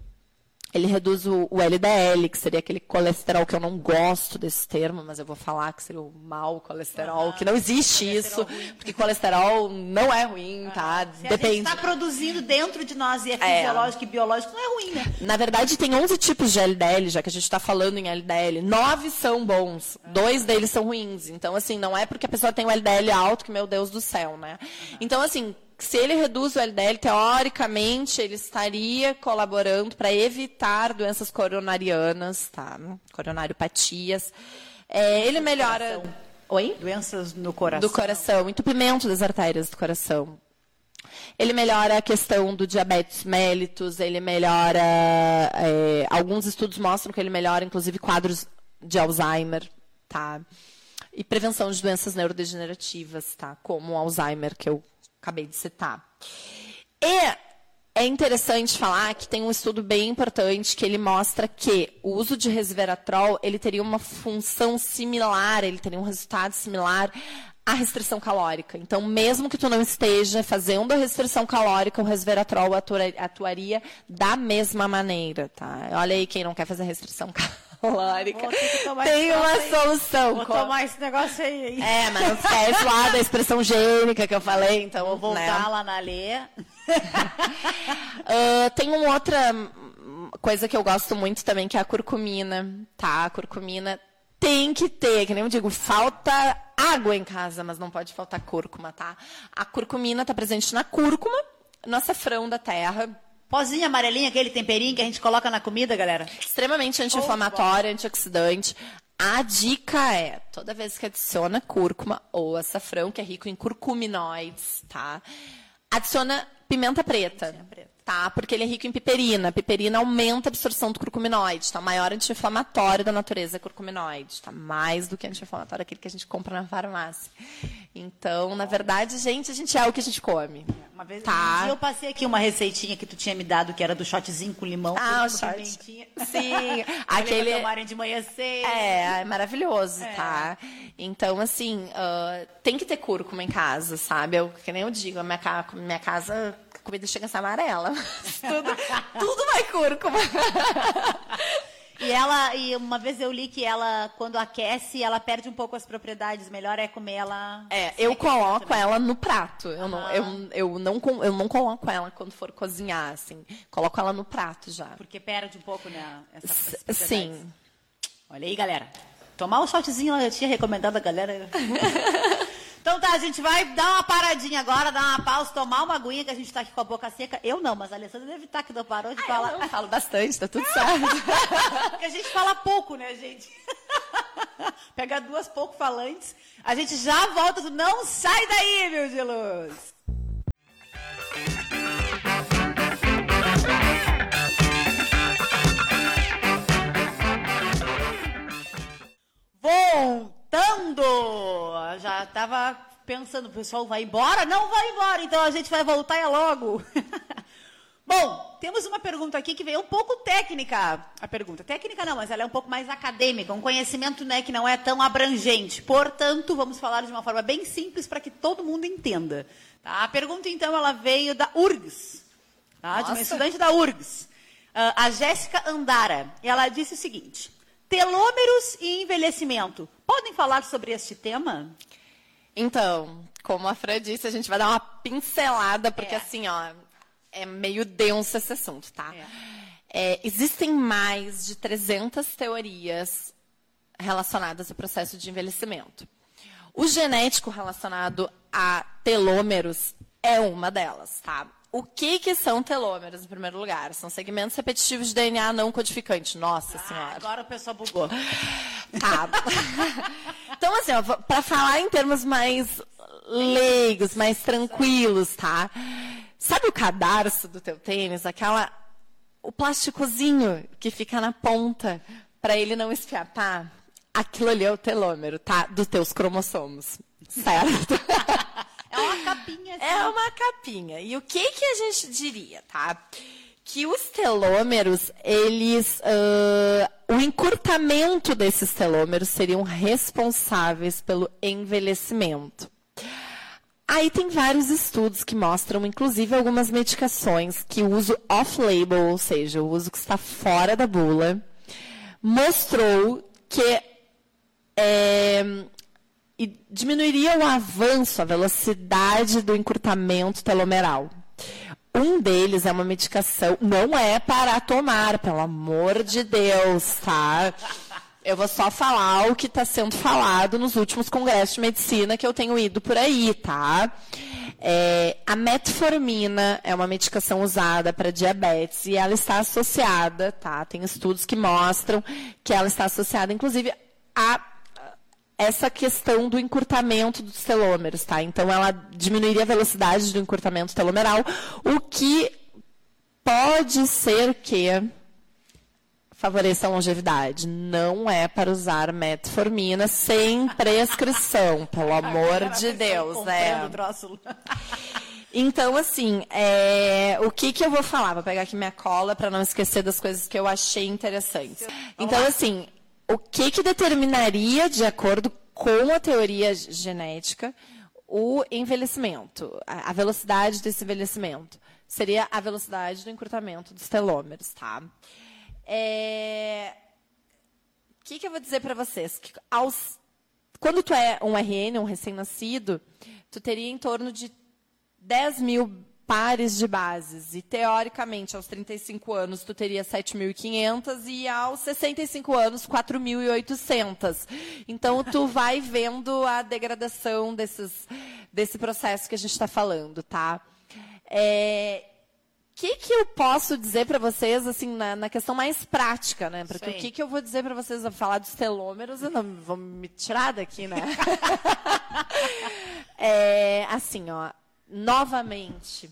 Ele reduz o, o, LDL, que seria aquele colesterol que eu não gosto desse termo, mas eu vou falar que seria o mau colesterol, ah, que não existe isso, ruim. porque colesterol não é ruim, tá? Se Depende. a gente está produzindo dentro de nós e é, é fisiológico é. e biológico, não é ruim, né? Na verdade, tem 11 tipos de LDL, já que a gente está falando em LDL. Nove são bons, ah. dois deles são ruins. Então, assim, não é porque a pessoa tem o LDL alto que, meu Deus do céu, né? Então, assim, se ele reduz o LDL, teoricamente, ele estaria colaborando para evitar doenças coronarianas, tá? Coronariopatias. É, ele melhora. Coração. Oi? Doenças no coração. Do coração, entupimento das artérias do coração. Ele melhora a questão do diabetes mellitus, ele melhora. É, alguns estudos mostram que ele melhora, inclusive, quadros de Alzheimer, tá? E prevenção de doenças neurodegenerativas, tá? Como o Alzheimer, que eu acabei de citar. E é interessante falar que tem um estudo bem importante que ele mostra que o uso de resveratrol ele teria uma função similar, ele teria um resultado similar à restrição calórica. Então, mesmo que tu não esteja fazendo a restrição calórica, o resveratrol atuaria da mesma maneira, tá? Olha aí quem não quer fazer restrição [LAUGHS] calórica calórica. Tem uma aí. solução. Vou tomar esse negócio aí. É, mas não esquece lá da expressão gênica que eu falei, então. Vou voltar né? lá na lei. uh, [LAUGHS] tem uma outra coisa que eu gosto muito também, que é a curcumina, tá? A curcumina tem que ter, que nem eu digo, falta água em casa, mas não pode faltar cúrcuma, tá? A curcumina está presente na cúrcuma, no açafrão da terra, Pozinho amarelinho, aquele temperinho que a gente coloca na comida, galera. Extremamente anti-inflamatório, oh, antioxidante. A dica é, toda vez que adiciona cúrcuma ou açafrão, que é rico em curcuminoides, tá? Adiciona pimenta preta. Tá? Porque ele é rico em piperina. A piperina aumenta a absorção do curcuminoide, tá? Maior anti-inflamatório da natureza é curcuminoide, tá? Mais do que anti-inflamatório aquele que a gente compra na farmácia. Então, na verdade, gente, a gente é o que a gente come. Uma vez tá? um dia eu passei aqui uma receitinha que tu tinha me dado, que era do shotzinho com limão. Ah, o shot. Sim, [LAUGHS] aquele... tomarem de manhã cedo. É, é maravilhoso, é. tá? Então, assim, uh, tem que ter cúrcuma em casa, sabe? Eu, que nem eu digo, a minha, minha casa comida chega a ser amarela. tudo, tudo vai cúrcuma. E ela, e uma vez eu li que ela, quando aquece, ela perde um pouco as propriedades. Melhor é comer ela. É, eu coloco também. ela no prato. Eu, não, eu, eu, não, eu não coloco ela quando for cozinhar, assim. Coloco ela no prato já. Porque perde um pouco, né? Essa, Sim. Olha aí, galera. Tomar um shotzinho, eu tinha recomendado a galera. [LAUGHS] Então tá, a gente vai dar uma paradinha agora, dar uma pausa, tomar uma aguinha, que a gente tá aqui com a boca seca. Eu não, mas a Alessandra deve estar tá que não parou de ah, falar. Eu falo bastante, tá tudo certo. [LAUGHS] Porque a gente fala pouco, né, gente? [LAUGHS] Pega duas pouco falantes. A gente já volta, não sai daí, meu de luz. Bom, voltando! Já estava pensando, o pessoal vai embora? Não vai embora, então a gente vai voltar é logo. [LAUGHS] Bom, temos uma pergunta aqui que veio um pouco técnica. A pergunta técnica não, mas ela é um pouco mais acadêmica, um conhecimento né, que não é tão abrangente. Portanto, vamos falar de uma forma bem simples para que todo mundo entenda. Tá? A pergunta, então, ela veio da URGS, tá? de uma estudante da URGS, uh, a Jéssica Andara. E ela disse o seguinte: telômeros e envelhecimento. Podem falar sobre este tema? Então, como a Fran disse, a gente vai dar uma pincelada, porque é. assim, ó, é meio denso esse assunto, tá? É. É, existem mais de 300 teorias relacionadas ao processo de envelhecimento. O genético relacionado a telômeros é uma delas, tá? O que, que são telômeros, em primeiro lugar? São segmentos repetitivos de DNA não codificante. Nossa ah, Senhora. Agora o pessoal bugou. Tá. [LAUGHS] então, assim, para falar em termos mais leigos, mais tranquilos, tá? Sabe o cadarço do teu tênis? Aquela. O plásticozinho que fica na ponta para ele não esfiapar? Aquilo ali é o telômero, tá? Dos teus cromossomos. Certo? [LAUGHS] É uma capinha. Assim. É uma capinha. E o que, que a gente diria, tá? Que os telômeros, eles. Uh, o encurtamento desses telômeros seriam responsáveis pelo envelhecimento. Aí tem vários estudos que mostram, inclusive, algumas medicações que o uso off-label, ou seja, o uso que está fora da bula, mostrou que é, diminuiria o avanço, a velocidade do encurtamento telomeral. Um deles é uma medicação, não é para tomar, pelo amor de Deus, tá? Eu vou só falar o que está sendo falado nos últimos congressos de medicina que eu tenho ido por aí, tá? É, a metformina é uma medicação usada para diabetes e ela está associada, tá? Tem estudos que mostram que ela está associada, inclusive, a essa questão do encurtamento dos telômeros, tá? Então, ela diminuiria a velocidade do encurtamento telomeral, o que pode ser que favoreça a longevidade. Não é para usar metformina sem prescrição, pelo amor de Deus. É. Então, assim, é... o que, que eu vou falar? Vou pegar aqui minha cola para não esquecer das coisas que eu achei interessantes. Então, assim, o que, que determinaria, de acordo com a teoria genética, o envelhecimento, a velocidade desse envelhecimento? Seria a velocidade do encurtamento dos telômeros, tá? É... O que, que eu vou dizer para vocês? Que aos... Quando tu é um RN, um recém-nascido, tu teria em torno de 10 mil pares de bases. E, teoricamente, aos 35 anos, tu teria 7.500 e aos 65 anos, 4.800. Então, tu vai vendo a degradação desses, desse processo que a gente está falando, tá? É, que, que eu posso dizer para vocês, assim, na, na, questão mais prática, né? Porque Sim. o que, que eu vou dizer para vocês, vou falar dos telômeros, eu não vou me tirar daqui, né? [LAUGHS] é, assim, ó, novamente,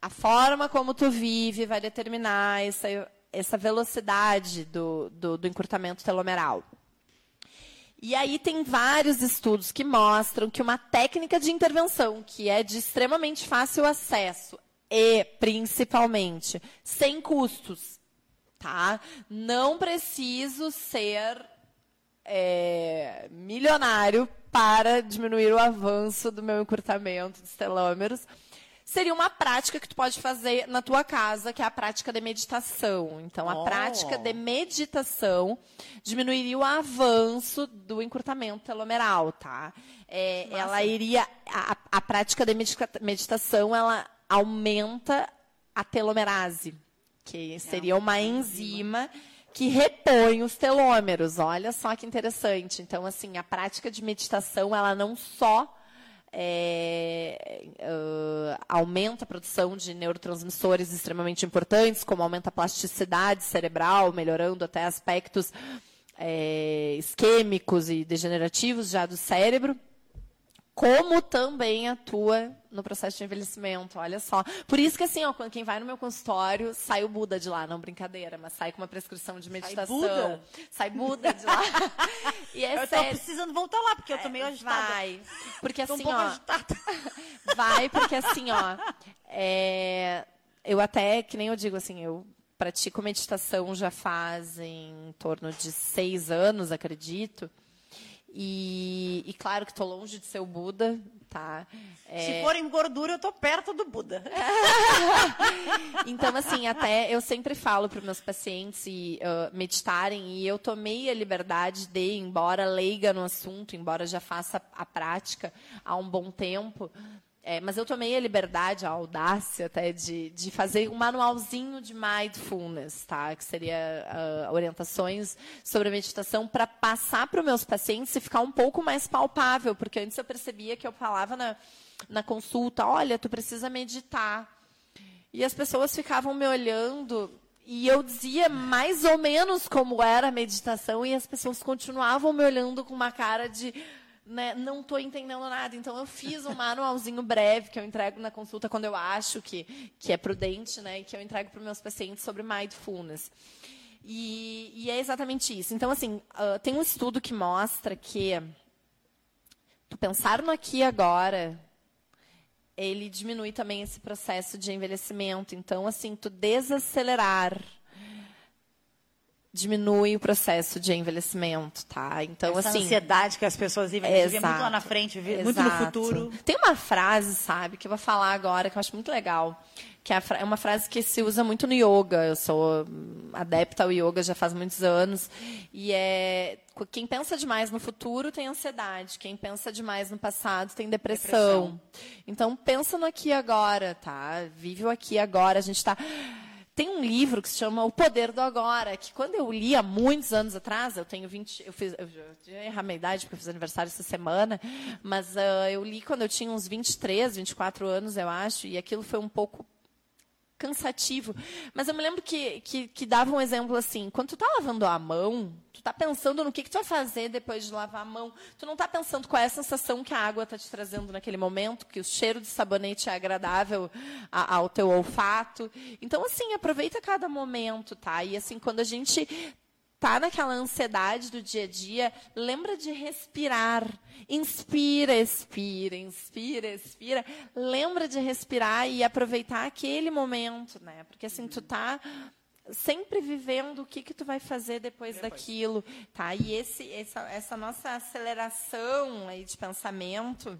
a forma como tu vive vai determinar essa, essa velocidade do, do, do encurtamento telomeral. E aí tem vários estudos que mostram que uma técnica de intervenção que é de extremamente fácil acesso e, principalmente, sem custos, tá? Não preciso ser é, milionário para diminuir o avanço do meu encurtamento dos telômeros. Seria uma prática que tu pode fazer na tua casa, que é a prática de meditação. Então, a oh. prática de meditação diminuiria o avanço do encurtamento telomeral, tá? É, ela iria... A, a prática de meditação, ela aumenta a telomerase, que seria uma enzima que repõe os telômeros. Olha só que interessante. Então, assim, a prática de meditação, ela não só é, uh, aumenta a produção de neurotransmissores extremamente importantes, como aumenta a plasticidade cerebral, melhorando até aspectos é, isquêmicos e degenerativos já do cérebro, como também atua no processo de envelhecimento, olha só. Por isso que assim, ó, quando quem vai no meu consultório, sai o Buda de lá, não brincadeira, mas sai com uma prescrição de meditação. Sai Buda, sai Buda de lá. [LAUGHS] e é eu sério. tô precisando voltar lá, porque eu tô meio é, agitada. Vai. Porque assim, um ó. Agitada. [LAUGHS] Vai, porque assim, ó. É, eu até, que nem eu digo assim, eu pratico meditação já faz em torno de seis anos, acredito. E, e claro que estou longe de ser o Buda, tá? É... Se for em gordura, eu estou perto do Buda. [LAUGHS] então, assim, até eu sempre falo para meus pacientes e, uh, meditarem, e eu tomei a liberdade de, embora leiga no assunto, embora já faça a prática há um bom tempo, é, mas eu tomei a liberdade, a audácia até, de, de fazer um manualzinho de mindfulness, tá? que seria uh, orientações sobre meditação para passar para os meus pacientes e ficar um pouco mais palpável, porque antes eu percebia que eu falava na, na consulta, olha, tu precisa meditar. E as pessoas ficavam me olhando e eu dizia mais ou menos como era a meditação e as pessoas continuavam me olhando com uma cara de né, não estou entendendo nada. Então, eu fiz um manualzinho breve que eu entrego na consulta quando eu acho que, que é prudente, né, e que eu entrego para os meus pacientes sobre mindfulness. E, e, é exatamente isso. Então, assim, uh, tem um estudo que mostra que tu pensar no aqui e agora, ele diminui também esse processo de envelhecimento. Então, assim, tu desacelerar diminui o processo de envelhecimento, tá? Então, Essa assim... ansiedade que as pessoas vivem, vivem muito lá na frente, exato. muito no futuro. Tem uma frase, sabe, que eu vou falar agora, que eu acho muito legal, que é, é uma frase que se usa muito no yoga. Eu sou adepta ao yoga já faz muitos anos, e é... Quem pensa demais no futuro tem ansiedade, quem pensa demais no passado tem depressão. depressão. Então, pensa no aqui e agora, tá? Vive o aqui e agora. A gente está tem um livro que se chama O Poder do Agora, que quando eu li há muitos anos atrás, eu tenho 20, eu fiz, eu já errar minha idade porque eu fiz aniversário essa semana, mas uh, eu li quando eu tinha uns 23, 24 anos, eu acho, e aquilo foi um pouco cansativo. Mas eu me lembro que, que, que dava um exemplo assim, quando tu está lavando a mão, tu está pensando no que, que tu vai fazer depois de lavar a mão. Tu não está pensando qual é a sensação que a água está te trazendo naquele momento, que o cheiro de sabonete é agradável a, ao teu olfato. Então, assim, aproveita cada momento, tá? E assim, quando a gente tá naquela ansiedade do dia a dia, lembra de respirar. Inspira, expira, inspira, expira. Lembra de respirar e aproveitar aquele momento, né? Porque assim, tu tá sempre vivendo o que, que tu vai fazer depois, depois. daquilo, tá? E esse, essa, essa nossa aceleração aí de pensamento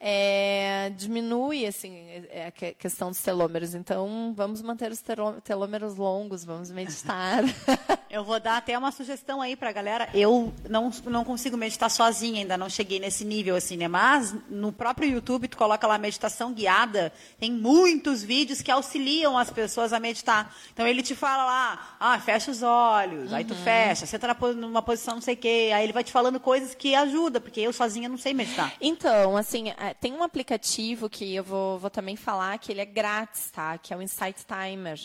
é, diminui assim é a questão dos telômeros. Então, vamos manter os telômeros longos, vamos meditar. [LAUGHS] Eu vou dar até uma sugestão aí para a galera. Eu não, não consigo meditar sozinha, ainda não cheguei nesse nível assim, né? Mas no próprio YouTube, tu coloca lá meditação guiada, tem muitos vídeos que auxiliam as pessoas a meditar. Então ele te fala lá, ah, fecha os olhos, uhum. aí tu uhum. fecha, senta numa posição não sei o quê, aí ele vai te falando coisas que ajudam, porque eu sozinha não sei meditar. Então, assim, tem um aplicativo que eu vou, vou também falar que ele é grátis, tá? Que é o Insight Timer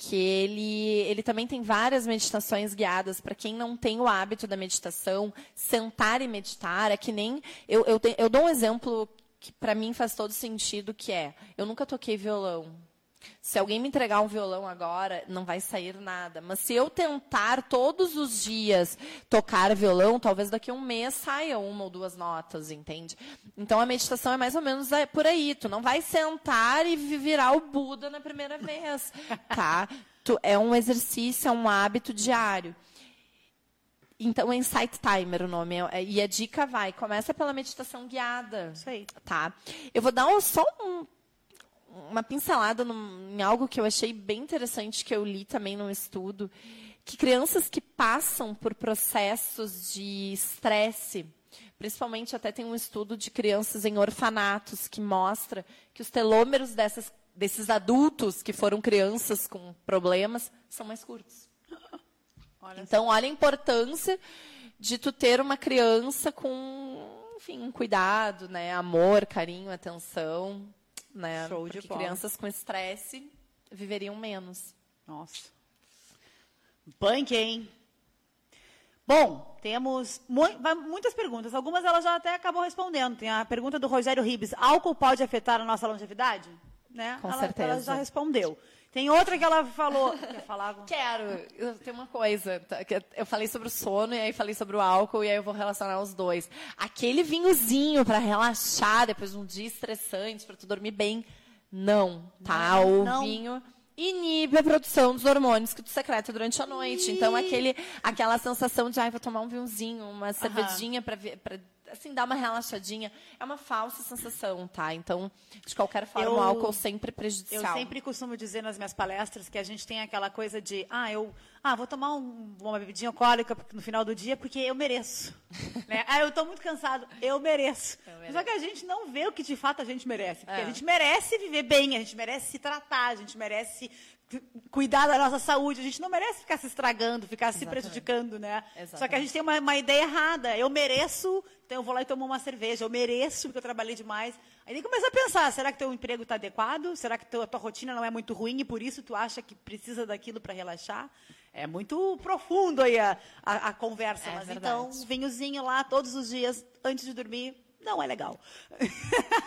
que ele, ele também tem várias meditações guiadas para quem não tem o hábito da meditação, sentar e meditar, é que nem eu, eu, te, eu dou um exemplo que para mim faz todo sentido, que é, eu nunca toquei violão, se alguém me entregar um violão agora, não vai sair nada. Mas se eu tentar todos os dias tocar violão, talvez daqui a um mês saia uma ou duas notas, entende? Então a meditação é mais ou menos por aí. Tu não vai sentar e virar o Buda na primeira vez, tá? Tu, é um exercício, é um hábito diário. Então, é Insight Timer o nome. É, e a dica vai, começa pela meditação guiada. Isso aí. Tá? Eu vou dar um, só um uma pincelada num, em algo que eu achei bem interessante, que eu li também num estudo, que crianças que passam por processos de estresse, principalmente até tem um estudo de crianças em orfanatos que mostra que os telômeros dessas, desses adultos que foram crianças com problemas são mais curtos. [LAUGHS] Olha então, olha a importância de tu ter uma criança com, enfim, um cuidado, né, amor, carinho, atenção né? Show de bola. crianças com estresse viveriam menos. Nossa. Punk, hein? Bom, temos muitas perguntas. Algumas ela já até acabou respondendo. Tem a pergunta do Rogério Ribes. Álcool pode afetar a nossa longevidade? Né? Com ela, certeza. Ela já respondeu. Tem outra que ela falou. Quer falar? Quero. Eu tenho uma coisa. Tá, eu falei sobre o sono e aí falei sobre o álcool e aí eu vou relacionar os dois. Aquele vinhozinho para relaxar depois de um dia estressante, para tu dormir bem, Não, tá? Não, o não. vinho inibe a produção dos hormônios que tu secreta durante a noite. Então, aquele, aquela sensação de, ai, vou tomar um vinhozinho, uma cervejinha para assim, dar uma relaxadinha, é uma falsa sensação, tá? Então, de qualquer forma, Eu- o álcool sempre é Eu prejudicial. sempre costumo dizer nas minhas palestras que a gente tem aquela coisa de, ah, eu ah, vou tomar um- uma bebidinha alcoólica no final do dia porque eu mereço. [LAUGHS] né? Ah, eu estou muito cansado, eu mereço. Eu Só que a gente não vê o que de fato a gente merece. Porque É. a gente merece viver bem, a gente merece se tratar, a gente merece cuidar da nossa saúde, a gente não merece ficar se estragando, ficar se Exatamente. prejudicando, né? Só que a Exatamente. gente tem uma, uma ideia errada. Eu mereço, então eu vou lá e tomo uma cerveja. Eu mereço porque eu trabalhei demais. Aí nem começa a pensar, será que teu emprego está adequado? Será que teu, a tua rotina não é muito ruim e por isso tu acha que precisa daquilo para relaxar? É muito profundo aí a, a, a conversa. É mas verdade. então, vinhozinho lá todos os dias antes de dormir não é legal.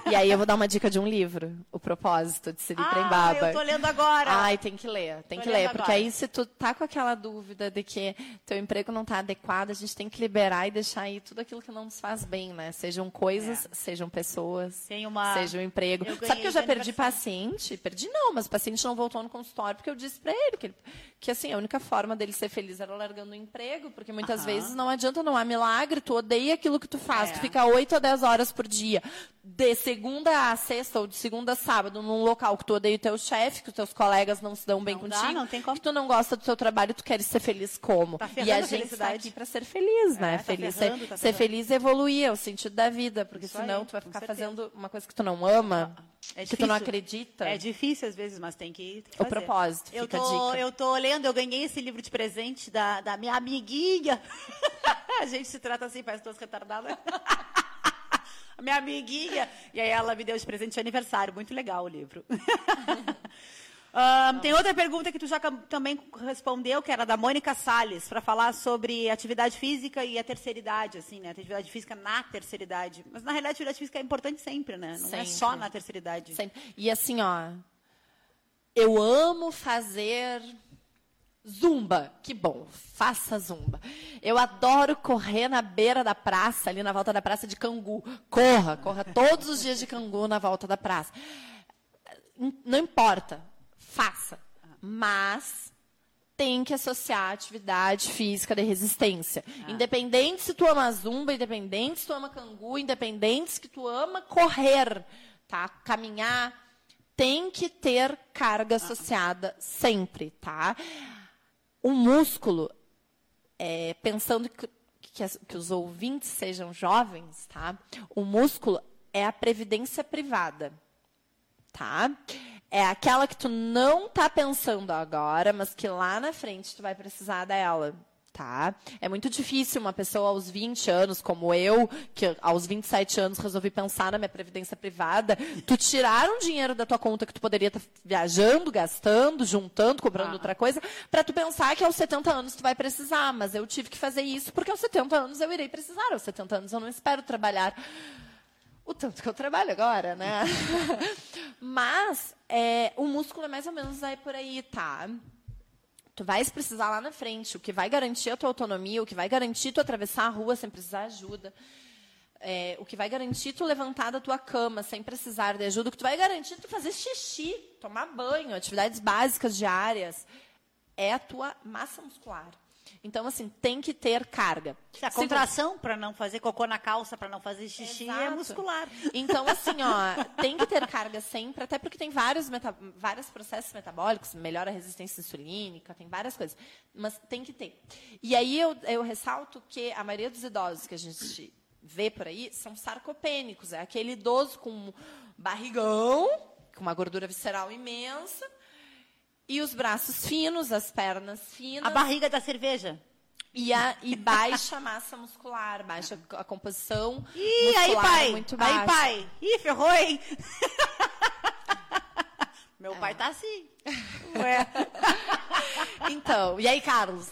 E aí eu vou dar uma dica de um livro, O Propósito, de Siri ah, eu tô lendo agora. Ai, tem que ler, tem Tô que ler. Porque agora. aí, se tu tá com aquela dúvida de que teu emprego não tá adequado, a gente tem que liberar e deixar aí tudo aquilo que não nos faz bem, né? Sejam coisas, sejam pessoas, Tem uma- seja um emprego. eu Sabe que eu já perdi paciente? Perdi não, mas o paciente não voltou no consultório porque eu disse pra ele que, ele- que assim, a única forma dele ser feliz era largando o emprego, porque muitas Aham. vezes não adianta, não há milagre, tu odeia aquilo que tu faz, É. tu fica 8 a 10 horas por dia, de segunda a sexta ou de segunda a sábado, num local que tu odeia o teu chefe, que os teus colegas não se dão bem Não dá, contigo, não tem como. que tu não gosta do teu trabalho, tu queres ser feliz como? Tá e a gente está aqui para ser feliz, né? É, tá feliz, ferrando, ser, tá ser feliz e evoluir, é o sentido da vida, porque Isso senão aí, tu vai ficar fazendo uma coisa que tu não ama, É que tu não acredita. É difícil às vezes, mas tem que, tem que O propósito, eu fica a tô, dica. Eu tô lendo, eu ganhei esse livro de presente da, da minha amiguinha. [LAUGHS] a gente se trata assim, parece duas retardadas. [LAUGHS] minha amiguinha. E aí ela me deu de presente de aniversário. Muito legal o livro. [LAUGHS] Ahn, tem outra pergunta que tu já também respondeu, que era da Mônica Salles, para falar sobre atividade física e a terceira idade, assim, né? Atividade física na terceira idade. Mas na realidade, a atividade física é importante sempre, né? Não é Sempre. só na terceira idade. Sempre. E assim, ó, eu amo fazer zumba. Que bom, faça zumba. Eu adoro correr na beira da praça, ali na volta da praça de Cangu. Corra, corra todos os dias de Cangu na volta da praça. Não importa, faça. Mas tem que associar a atividade física de resistência. Independente se tu ama zumba, independente se tu ama cangu, independente se tu ama correr, tá? Caminhar, tem que ter carga associada sempre, tá? O músculo, é, pensando que, que as- que os ouvintes sejam jovens, tá? O músculo é a previdência privada tá? É aquela que tu não tá pensando agora, mas que lá na frente tu vai precisar dela, tá? É muito difícil uma pessoa aos 20 anos, como eu, que aos 27 anos resolvi pensar na minha previdência privada, tu tirar um dinheiro da tua conta que tu poderia estar viajando, gastando, juntando, comprando Ah. outra coisa, para tu pensar que aos 70 anos tu vai precisar, mas eu tive que fazer isso porque aos 70 anos eu irei precisar, aos 70 anos eu não espero trabalhar o tanto que eu trabalho agora, né? [LAUGHS] Mas é, o músculo é mais ou menos aí por aí, tá? Tu vais precisar lá na frente. O que vai garantir a tua autonomia, o que vai garantir tu atravessar a rua sem precisar de ajuda, é, o que vai garantir tu levantar da tua cama sem precisar de ajuda, o que tu vai garantir tu fazer xixi, tomar banho, atividades básicas diárias, é a tua massa muscular. Então, assim, tem que ter carga. A contração para não fazer cocô na calça, para não fazer xixi, é Exato. muscular. Então, assim, ó, [LAUGHS] tem que ter carga sempre, até porque tem vários, meta, vários processos metabólicos, melhora a resistência insulínica, tem várias coisas. Mas tem que ter. E aí eu, eu ressalto que a maioria dos idosos que a gente vê por aí são sarcopênicos. É aquele idoso com barrigão, com uma gordura visceral imensa, e os braços finos, as pernas finas. A barriga da cerveja. E, a, e baixa massa muscular, baixa a composição Ih, aí, pai. muito baixa. Aí, pai. Ih, ferrou, hein? [LAUGHS] Meu pai tá assim. Ué. [LAUGHS] Então, e aí, Carlos?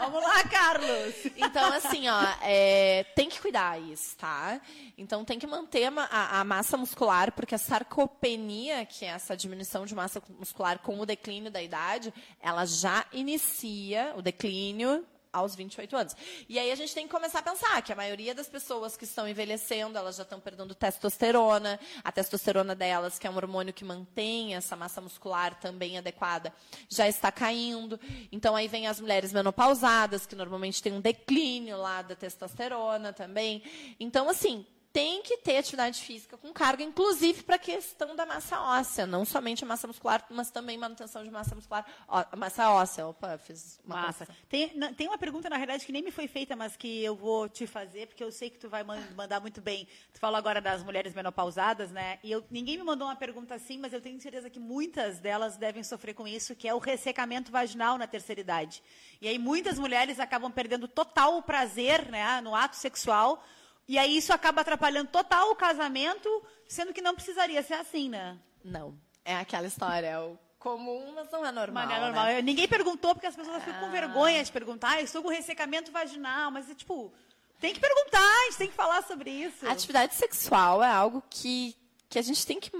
Vamos lá, Carlos. Então, assim, ó, é, tem que cuidar isso, tá? Então, tem que manter a, ma- a- a massa muscular, porque a sarcopenia, que é essa diminuição de massa muscular com o declínio da idade, ela já inicia o declínio aos 28 anos. E aí a gente tem que começar a pensar que a maioria das pessoas que estão envelhecendo, elas já estão perdendo testosterona, a testosterona delas, que é um hormônio que mantém essa massa muscular também adequada, já está caindo. Então aí vem as mulheres menopausadas, que normalmente tem um declínio lá da testosterona também. Então assim, tem que ter atividade física com carga, inclusive para a questão da massa óssea, não somente a massa muscular, mas também manutenção de massa muscular, ó, massa óssea. Opa, fiz uma massa. Tem, tem uma pergunta, na realidade, que nem me foi feita, mas que eu vou te fazer, porque eu sei que tu vai mandar muito bem. Tu falou agora das mulheres menopausadas, né? E eu, ninguém me mandou uma pergunta assim, mas eu tenho certeza que muitas delas devem sofrer com isso, que é o ressecamento vaginal na terceira idade. E aí muitas mulheres acabam perdendo total o prazer né, no ato sexual, e aí isso acaba atrapalhando total o casamento, sendo que não precisaria ser assim, né? Não. É aquela história, é o comum, mas não é normal. Mas não é normal. Né? Ninguém perguntou, porque as pessoas ah. ficam com vergonha de perguntar. Ah, estou com ressecamento vaginal, mas é tipo. Tem que perguntar, a gente tem que falar sobre isso. A atividade sexual é algo que, que a gente tem que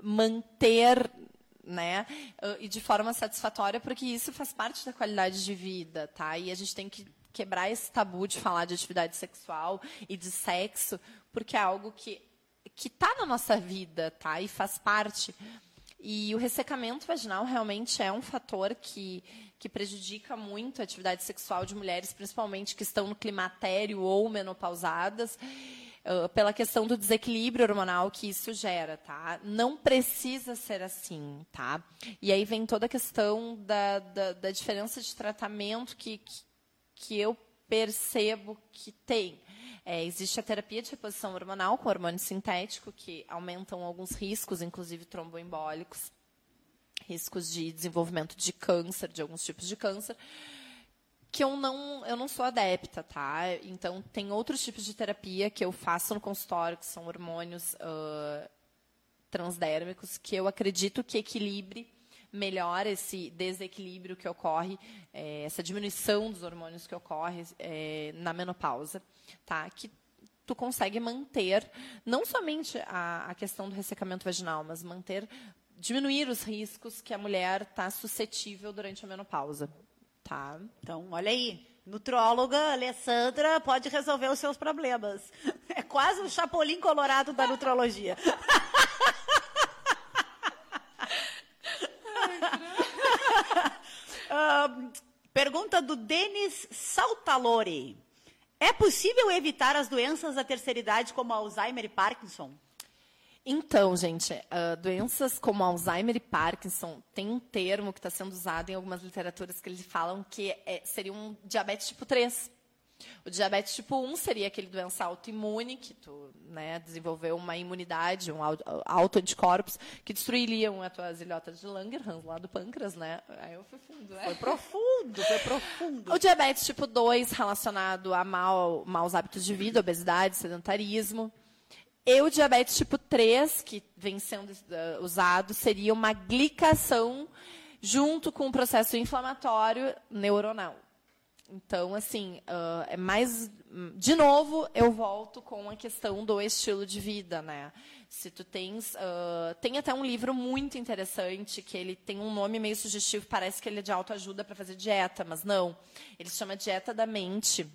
manter né? E de forma satisfatória, porque isso faz parte da qualidade de vida, tá? E a gente tem que quebrar esse tabu de falar de atividade sexual e de sexo, porque é algo que que está na nossa vida, tá? E faz parte. E o ressecamento vaginal realmente é um fator que, que prejudica muito a atividade sexual de mulheres, principalmente que estão no climatério ou menopausadas, uh, pela questão do desequilíbrio hormonal que isso gera, tá? Não precisa ser assim, tá? E aí vem toda a questão da, da, da diferença de tratamento que, que que eu percebo que tem. É, existe a terapia de reposição hormonal com hormônio sintético, que aumentam alguns riscos, inclusive tromboembólicos, riscos de desenvolvimento de câncer, de alguns tipos de câncer, que eu não, eu não sou adepta, tá? Então, tem outros tipos de terapia que eu faço no consultório, que são hormônios uh, transdérmicos, que eu acredito que equilibre melhor esse desequilíbrio que ocorre, é, essa diminuição dos hormônios que ocorre é, na menopausa, tá? Que tu consegue manter não somente a, a questão do ressecamento vaginal, mas manter, diminuir os riscos que a mulher está suscetível durante a menopausa, tá? Então, olha aí, Nutróloga Alessandra pode resolver os seus problemas. [LAUGHS] É quase o chapolim colorado da nutrologia. [LAUGHS] Uh, pergunta do Denis Saltalore. É possível evitar as doenças da terceira idade, como Alzheimer e Parkinson? Então, gente, uh, doenças como Alzheimer e Parkinson tem um termo que está sendo usado em algumas literaturas que eles falam que é, seria um diabetes tipo 3. O diabetes tipo 1 seria aquele doença autoimune, que tu né, desenvolveu uma imunidade, um autoanticorpos, que destruiriam as tuas ilhotas de Langerhans lá do pâncreas, né? Aí eu fui fundo, né? Foi profundo, foi profundo. O diabetes tipo 2 relacionado a mal, maus hábitos de vida, obesidade, sedentarismo. E o diabetes tipo 3, que vem sendo uh, usado, seria uma glicação junto com um processo inflamatório neuronal. Então, assim, uh, é mais. De novo, eu volto com a questão do estilo de vida, né? Se tu tens. Uh, tem até um livro muito interessante que ele tem um nome meio sugestivo, parece que ele é de autoajuda para fazer dieta, mas não. Ele se chama Dieta da Mente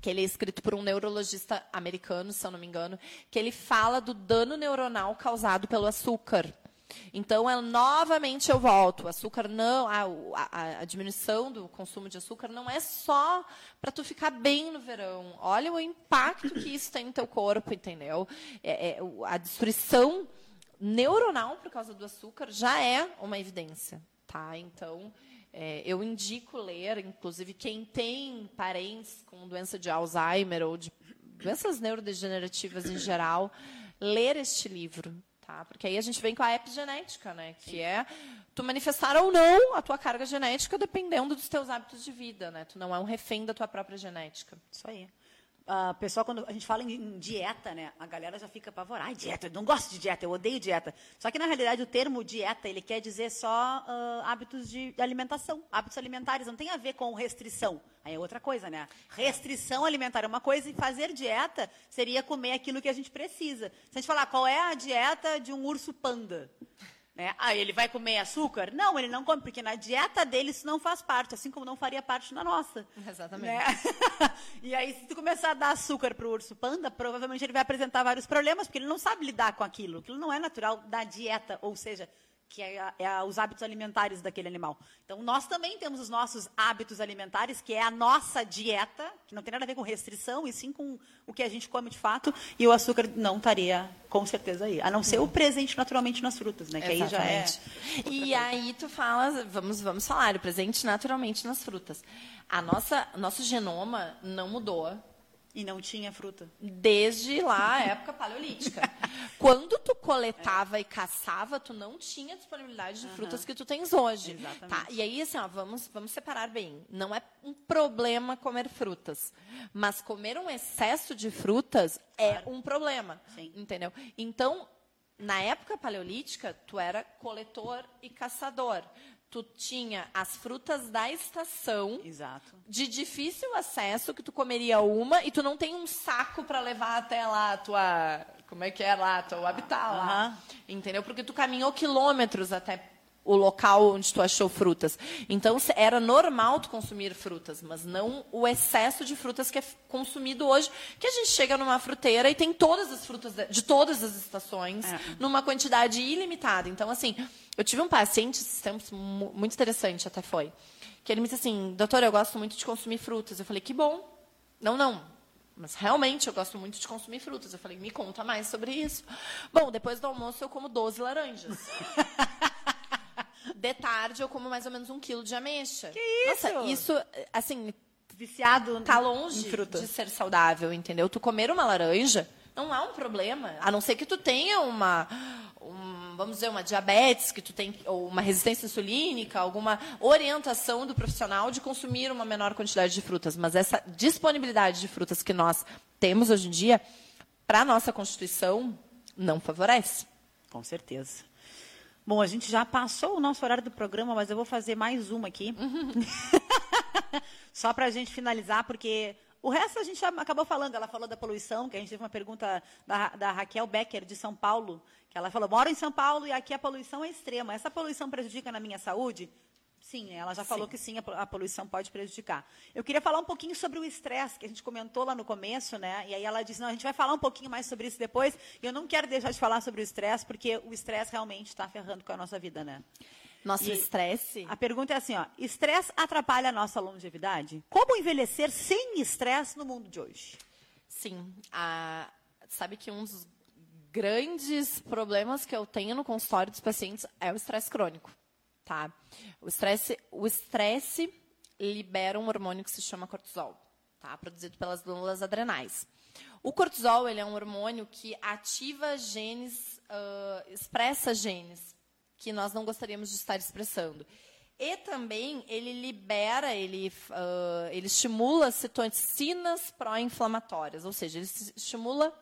que ele é escrito por um neurologista americano, se eu não me engano, que ele fala do dano neuronal causado pelo açúcar. Então, é, novamente eu volto. Açúcar não, a, a, a, diminuição do consumo de açúcar não é só para tu ficar bem no verão. Olha o impacto que isso tem no teu corpo, entendeu? É, é, a destruição neuronal por causa do açúcar já é uma evidência, tá? Então, é, eu indico ler, inclusive quem tem parentes com doença de Alzheimer ou de doenças neurodegenerativas em geral, ler este livro, Tá? Porque aí a gente vem com a epigenética, né? Que é tu manifestar ou não a tua carga genética dependendo dos teus hábitos de vida, né? Tu não é um refém da tua própria genética. Isso aí. Uh, pessoal, quando a gente fala em, dieta, né, a galera já fica apavorada. Ai, dieta, eu não gosto de dieta, eu odeio dieta. Só que, na realidade, o termo dieta, ele quer dizer só uh, hábitos de alimentação, hábitos alimentares, não tem a ver com restrição. Aí é outra coisa, né? Restrição alimentar é uma coisa e fazer dieta seria comer aquilo que a gente precisa. Se a gente falar qual é a dieta de um urso panda, Né? Ah, ele vai comer açúcar? Não, ele não come, porque na dieta dele isso não faz parte, assim como não faria parte na nossa. [LAUGHS] Exatamente. Né? [LAUGHS] e aí, se tu começar a dar açúcar para o urso panda, provavelmente ele vai apresentar vários problemas, porque ele não sabe lidar com aquilo. Aquilo não é natural da dieta, ou seja, que é, é, os hábitos alimentares daquele animal. Então, nós também temos os nossos hábitos alimentares, que é a nossa dieta, que não tem nada a ver com restrição, e sim com o que a gente come de fato, e o açúcar não estaria, com certeza, aí. A não ser o presente naturalmente nas frutas, né? Que Exatamente. aí já é. E aí tu fala, vamos, vamos falar, o presente naturalmente nas frutas. A nossa, nosso genoma não mudou e não tinha fruta. Desde lá, a época paleolítica. [LAUGHS] Quando tu coletava é. e caçava, tu não tinha disponibilidade de uhum. frutas que tu tens hoje. Exatamente. Tá? E aí, assim, ó, vamos, vamos separar bem. Não é um problema comer frutas. Mas comer um excesso de frutas é claro. é um problema. Sim. Entendeu? Então, na época paleolítica, tu era coletor e caçador tu tinha as frutas da estação, Exato. de difícil acesso, que tu comeria uma e tu não tem um saco para levar até lá a tua, como é que é lá, teu habitat lá, entendeu? Porque tu caminhou quilômetros até o local onde tu achou frutas. Então, era normal tu consumir frutas, mas não o excesso de frutas que é consumido hoje, que a gente chega numa fruteira e tem todas as frutas de, de todas as estações, é. numa quantidade ilimitada. Então, assim, eu tive um paciente esses tempos, muito interessante até foi, que ele me disse assim, doutora, eu gosto muito de consumir frutas. Eu falei, que bom. Não, não, mas realmente eu gosto muito de consumir frutas. Eu falei, me conta mais sobre isso. Bom, depois do almoço eu como 12 laranjas. [LAUGHS] de tarde eu como mais ou menos um quilo de ameixa. Que isso? Nossa, isso, assim, viciado tá longe de ser saudável, entendeu? Tu comer uma laranja não há um problema, a não ser que tu tenha uma um, vamos dizer, uma diabetes, que tu tem, ou uma resistência insulínica, alguma orientação do profissional de consumir uma menor quantidade de frutas. Mas essa disponibilidade de frutas que nós temos hoje em dia, para a nossa Constituição, não favorece. Com certeza. Bom, a gente já passou o nosso horário do programa, mas eu vou fazer mais uma aqui. Uhum. [LAUGHS] Só para a gente finalizar, porque o resto a gente acabou falando. Ela falou da poluição, que a gente teve uma pergunta da, da Raquel Becker, de São Paulo, que ela falou: moro em São Paulo e aqui a poluição é extrema. Essa poluição prejudica na minha saúde? Sim, ela já falou sim. que sim, a poluição pode prejudicar. Eu queria falar um pouquinho sobre o estresse, que a gente comentou lá no começo, né? E aí ela disse, não, a gente vai falar um pouquinho mais sobre isso depois. E eu não quero deixar de falar sobre o estresse, porque o estresse realmente está ferrando com a nossa vida, né? Nosso estresse? A pergunta é assim, ó, estresse atrapalha a nossa longevidade? Como envelhecer sem estresse no mundo de hoje? Sim, a, sabe que um dos grandes problemas que eu tenho no consultório dos pacientes é o estresse crônico tá? O estresse, o estresse libera um hormônio que se chama cortisol, tá? Produzido pelas glândulas adrenais. O cortisol ele é um hormônio que ativa genes, uh, expressa genes que nós não gostaríamos de estar expressando. E também ele libera, ele, uh, ele estimula citocinas pró-inflamatórias, ou seja, ele estimula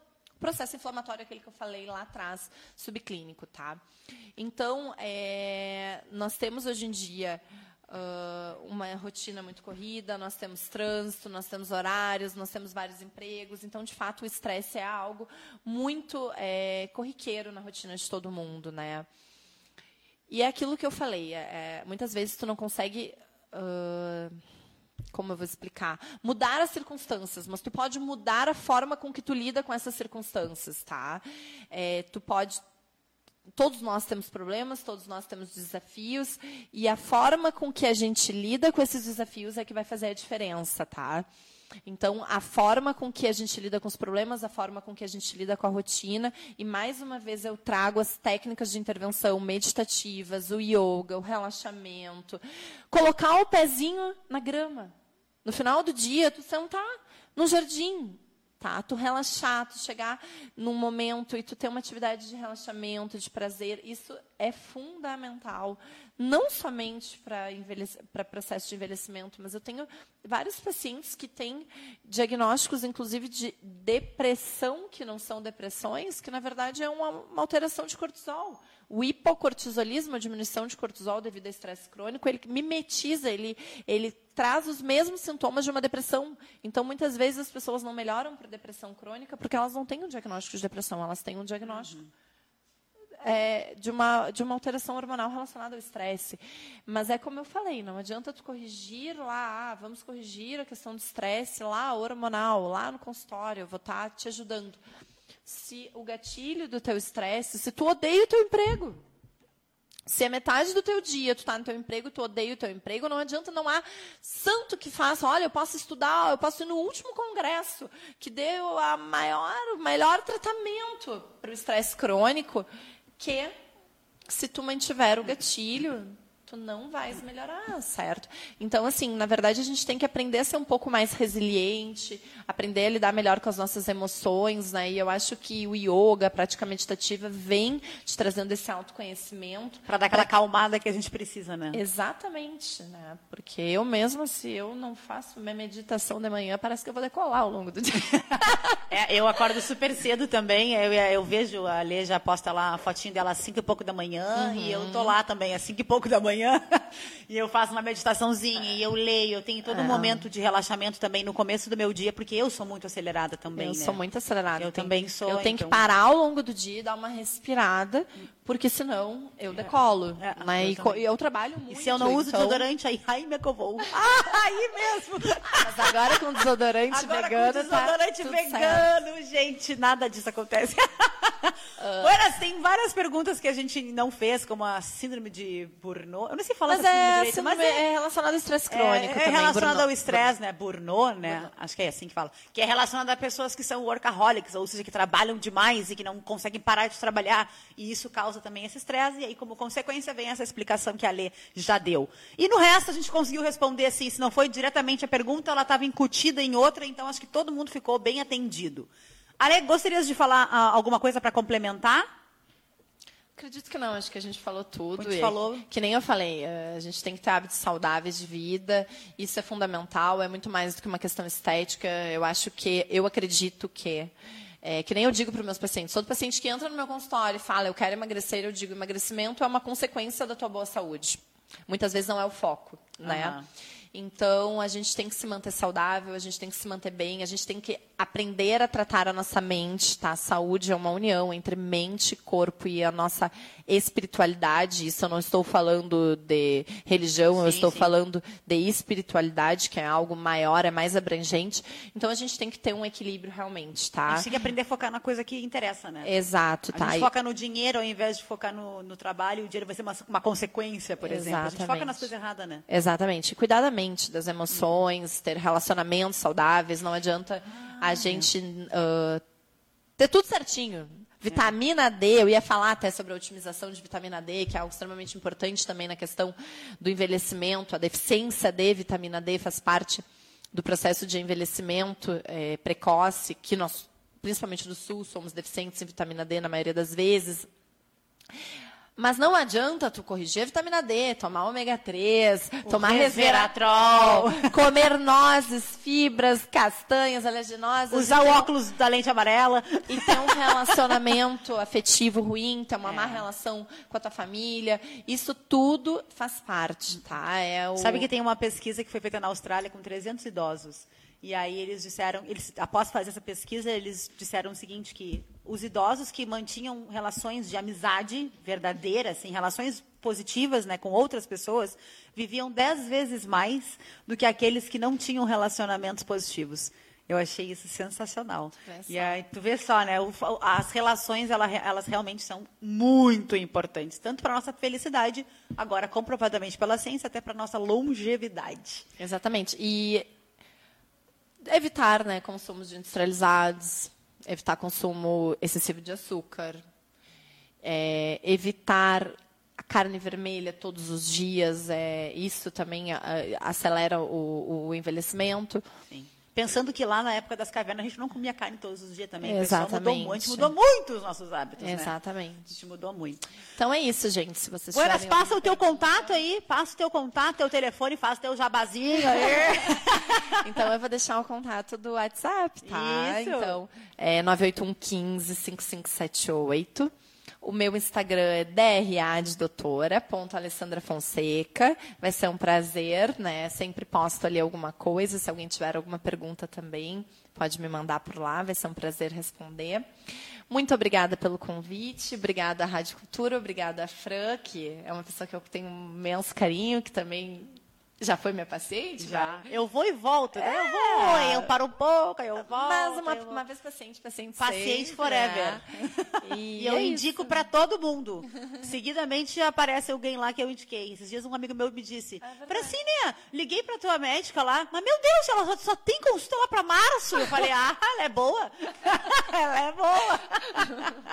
processo inflamatório, aquele que eu falei lá atrás, subclínico, tá? Então, é, nós temos hoje em dia uh, uma rotina muito corrida, nós temos trânsito, nós temos horários, nós temos vários empregos. Então, de fato, o estresse é algo muito é, corriqueiro na rotina de todo mundo, né? E é aquilo que eu falei, é, muitas vezes tu não consegue... Uh, como eu vou explicar? Mudar as circunstâncias, mas tu pode mudar a forma com que tu lida com essas circunstâncias, tá? É, tu pode todos nós temos problemas, todos nós temos desafios, e a forma com que a gente lida com esses desafios é que vai fazer a diferença, tá? Então, a forma com que a gente lida com os problemas, a forma com que a gente lida com a rotina, e mais uma vez eu trago as técnicas de intervenção meditativas, o yoga, o relaxamento, colocar o pezinho na grama. No final do dia, tu sentar no jardim, tá? Tu relaxar, tu chegar num momento e tu ter uma atividade de relaxamento, de prazer, isso é fundamental, não somente para processo de envelhecimento, mas eu tenho vários pacientes que têm diagnósticos, inclusive, de depressão, que não são depressões, que na verdade é uma, uma alteração de cortisol. O hipocortisolismo, a diminuição de cortisol devido a estresse crônico, ele mimetiza, ele, ele traz os mesmos sintomas de uma depressão. Então, muitas vezes as pessoas não melhoram para depressão crônica porque elas não têm um diagnóstico de depressão, elas têm um diagnóstico. Uhum. é, de, uma, de uma alteração hormonal relacionada ao estresse. Mas é como eu falei, não adianta tu corrigir lá, ah, vamos corrigir a questão do estresse lá, hormonal, lá no consultório, eu vou estar tá te ajudando. Se o gatilho do teu estresse, se tu odeia o teu emprego, se é metade do teu dia tu está no teu emprego, tu odeia o teu emprego, não adianta, não há santo que faça. Olha, eu posso estudar, eu posso ir no último congresso que deu a maior, o melhor tratamento para o estresse crônico, que se tu mantiver o gatilho, tu não vais melhorar, certo? Então, assim, na verdade, a gente tem que aprender a ser um pouco mais resiliente, aprender a lidar melhor com as nossas emoções, né? E eu acho que o yoga, a prática meditativa, vem te trazendo esse autoconhecimento. Para dar aquela pra... calmada que a gente precisa, né? Exatamente, né? Porque eu mesma, se eu não faço minha meditação de manhã, parece que eu vou decolar ao longo do dia. [LAUGHS] é, eu acordo super cedo também, eu, eu vejo, a Lê já posta lá a fotinho dela às cinco e pouco da manhã, uhum. e eu tô lá também às cinco e pouco da manhã manhã [LAUGHS] e eu faço uma meditaçãozinha e eu leio, eu tenho todo um é. momento de relaxamento também no começo do meu dia, porque eu sou muito acelerada também. Eu né? sou muito acelerada. Eu também sou. Eu tenho então... que parar ao longo do dia e dar uma respirada, porque senão eu é. decolo. É, né? eu, e eu trabalho muito. E se eu não uso então... desodorante, aí, aí me acovou. Ah, [LAUGHS] aí mesmo. Mas agora com desodorante agora vegano. Com tá desodorante tá vegano, certo. gente, nada disso acontece. [LAUGHS] Uh... tem várias perguntas que a gente não fez, como a síndrome de Burnout. Eu não sei falar mas é, direito, mas é, é relacionado ao estresse é, crônico. É, é relacionado ao estresse, né? Burnout, né? Burnout. Acho que é assim que fala. Que é relacionado a pessoas que são workaholics, ou seja, que trabalham demais e que não conseguem parar de trabalhar. E isso causa também esse estresse. E aí, como consequência, vem essa explicação que a Lê já deu. E no resto, a gente conseguiu responder assim. Se não foi diretamente a pergunta, ela estava incutida em outra, então acho que todo mundo ficou bem atendido. Ale, gostarias de falar ah, alguma coisa para complementar? Acredito que não, acho que a gente falou tudo. A gente falou. Que nem eu falei, eh, a gente tem que ter hábitos saudáveis de vida, isso é fundamental, é muito mais do que uma questão estética. Eu acho que, eu acredito que. É, que nem eu digo para os meus pacientes, todo paciente que entra no meu consultório e fala, eu quero emagrecer, eu digo, emagrecimento é uma consequência da tua boa saúde. Muitas vezes não é o foco, né? Uhum. Então, a gente tem que se manter saudável, a gente tem que se manter bem, a gente tem que aprender a tratar a nossa mente, tá? A saúde é uma união entre mente, corpo e a nossa espiritualidade. Isso eu não estou falando de religião, sim, eu estou sim. falando de espiritualidade, que é algo maior, é mais abrangente. Então, a gente tem que ter um equilíbrio realmente, tá? A gente tem que aprender a focar na coisa que interessa, né? Exato, tá? A gente foca no dinheiro ao invés de focar no, no trabalho, o dinheiro vai ser uma, uma consequência, por Exatamente. exemplo. A gente foca nas coisas erradas, né? Exatamente. Cuidadamente mente, das emoções, ter relacionamentos saudáveis. Não adianta ah, a gente uh, ter tudo certinho. Vitamina D, eu ia falar até sobre a otimização de vitamina D, que é algo extremamente importante também na questão do envelhecimento. A deficiência de vitamina D faz parte do processo de envelhecimento é, precoce, que nós, principalmente do Sul, somos deficientes em vitamina D na maioria das vezes. Mas não adianta tu corrigir a vitamina D, tomar ômega 3, o tomar resveratrol, comer nozes, fibras, castanhas, oleaginosas. Usar o óculos da lente amarela. E ter um relacionamento afetivo ruim, ter uma é. má relação com a tua família. Isso tudo faz parte, tá? É o... Sabe que tem uma pesquisa que foi feita na Austrália com 300 idosos. E aí eles disseram, eles, após fazer essa pesquisa, eles disseram o seguinte, que os idosos que mantinham relações de amizade verdadeiras, assim, relações positivas né, com outras pessoas, viviam dez vezes mais do que aqueles que não tinham relacionamentos positivos. Eu achei isso sensacional. E aí, tu vê só, né? as relações, elas realmente são muito importantes, tanto para a nossa felicidade, agora comprovadamente pela ciência, até para a nossa longevidade. Exatamente. E evitar né, consumos industrializados, evitar consumo excessivo de açúcar, é, evitar a carne vermelha todos os dias, é, isso também a, acelera o, o envelhecimento. Sim. Pensando que lá na época das cavernas a gente não comia carne todos os dias também. Exatamente. Mudou, a gente mudou muito os nossos hábitos. Né? Exatamente. Né? A gente mudou muito. Então é isso, gente. Se vocês Buenas, passa o teu contato aí, passa o teu contato, teu telefone, faz o teu jabazinho aí. [LAUGHS] então eu vou deixar o contato do WhatsApp, tá? Isso. Então, é 981 15 5578. O meu Instagram é dradoutora.alessandrafonseca. Vai ser um prazer, né? Sempre posto ali alguma coisa. Se alguém tiver alguma pergunta também, pode me mandar por lá. Vai ser um prazer responder. Muito obrigada pelo convite, obrigada à Rádio Cultura, obrigada à Fran, que é uma pessoa que eu tenho um imenso carinho, que também já foi minha paciente? Já. Eu vou e volto, né? Eu vou, É. eu paro um pouco, aí eu volto. Mas uma, eu uma vez paciente, paciente Paciente sempre, forever. né? [LAUGHS] E, E, eu é indico pra todo mundo. Seguidamente aparece alguém lá que eu indiquei. Esses dias um amigo meu me disse: É. Francine, liguei pra tua médica lá, mas meu Deus, ela só, só tem consulta lá pra março. Eu falei: ah, ela é boa. [LAUGHS] ela é boa.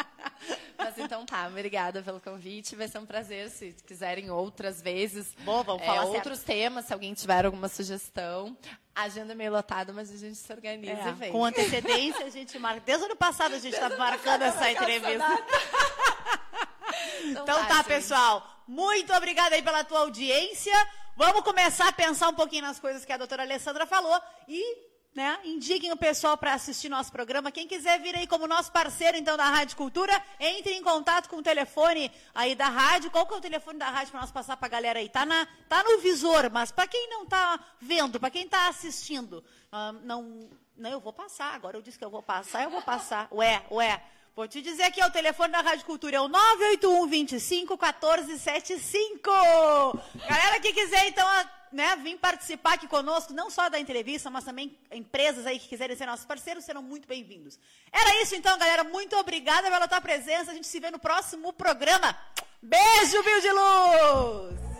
[LAUGHS] [LAUGHS] Mas então tá, obrigada pelo convite. Vai ser um prazer se quiserem outras vezes. Bom, vamos é, falar outros temas, se alguém tiver alguma sugestão. A agenda é meio lotada, mas a gente se organiza e É, vem. com antecedência a gente marca. Desde o ano passado a gente tá marcando essa [LAUGHS] entrevista. [LAUGHS] Então, Então tá, gente. pessoal. Muito obrigada aí pela tua audiência. Vamos começar a pensar um pouquinho nas coisas que a doutora Alessandra falou e, né, indiquem o pessoal para assistir nosso programa. Quem quiser vir aí como nosso parceiro, então, da Rádio Cultura, entre em contato com o telefone aí da rádio. Qual que é o telefone da rádio para nós passar pra galera aí? Tá, na, tá no visor, mas para quem não tá vendo, para quem tá assistindo, ah, não, não, eu vou passar. Agora eu disse que eu vou passar, eu vou passar. Ué, ué. Vou te dizer aqui, ó, o telefone da Rádio Cultura é o 981 25 1475. Galera que quiser, então, né, vir participar aqui conosco, não só da entrevista, mas também empresas aí que quiserem ser nossos parceiros, serão muito bem-vindos. Era isso então, galera. Muito obrigada pela tua presença. A gente se vê no próximo programa. Beijo, Viu de Luz!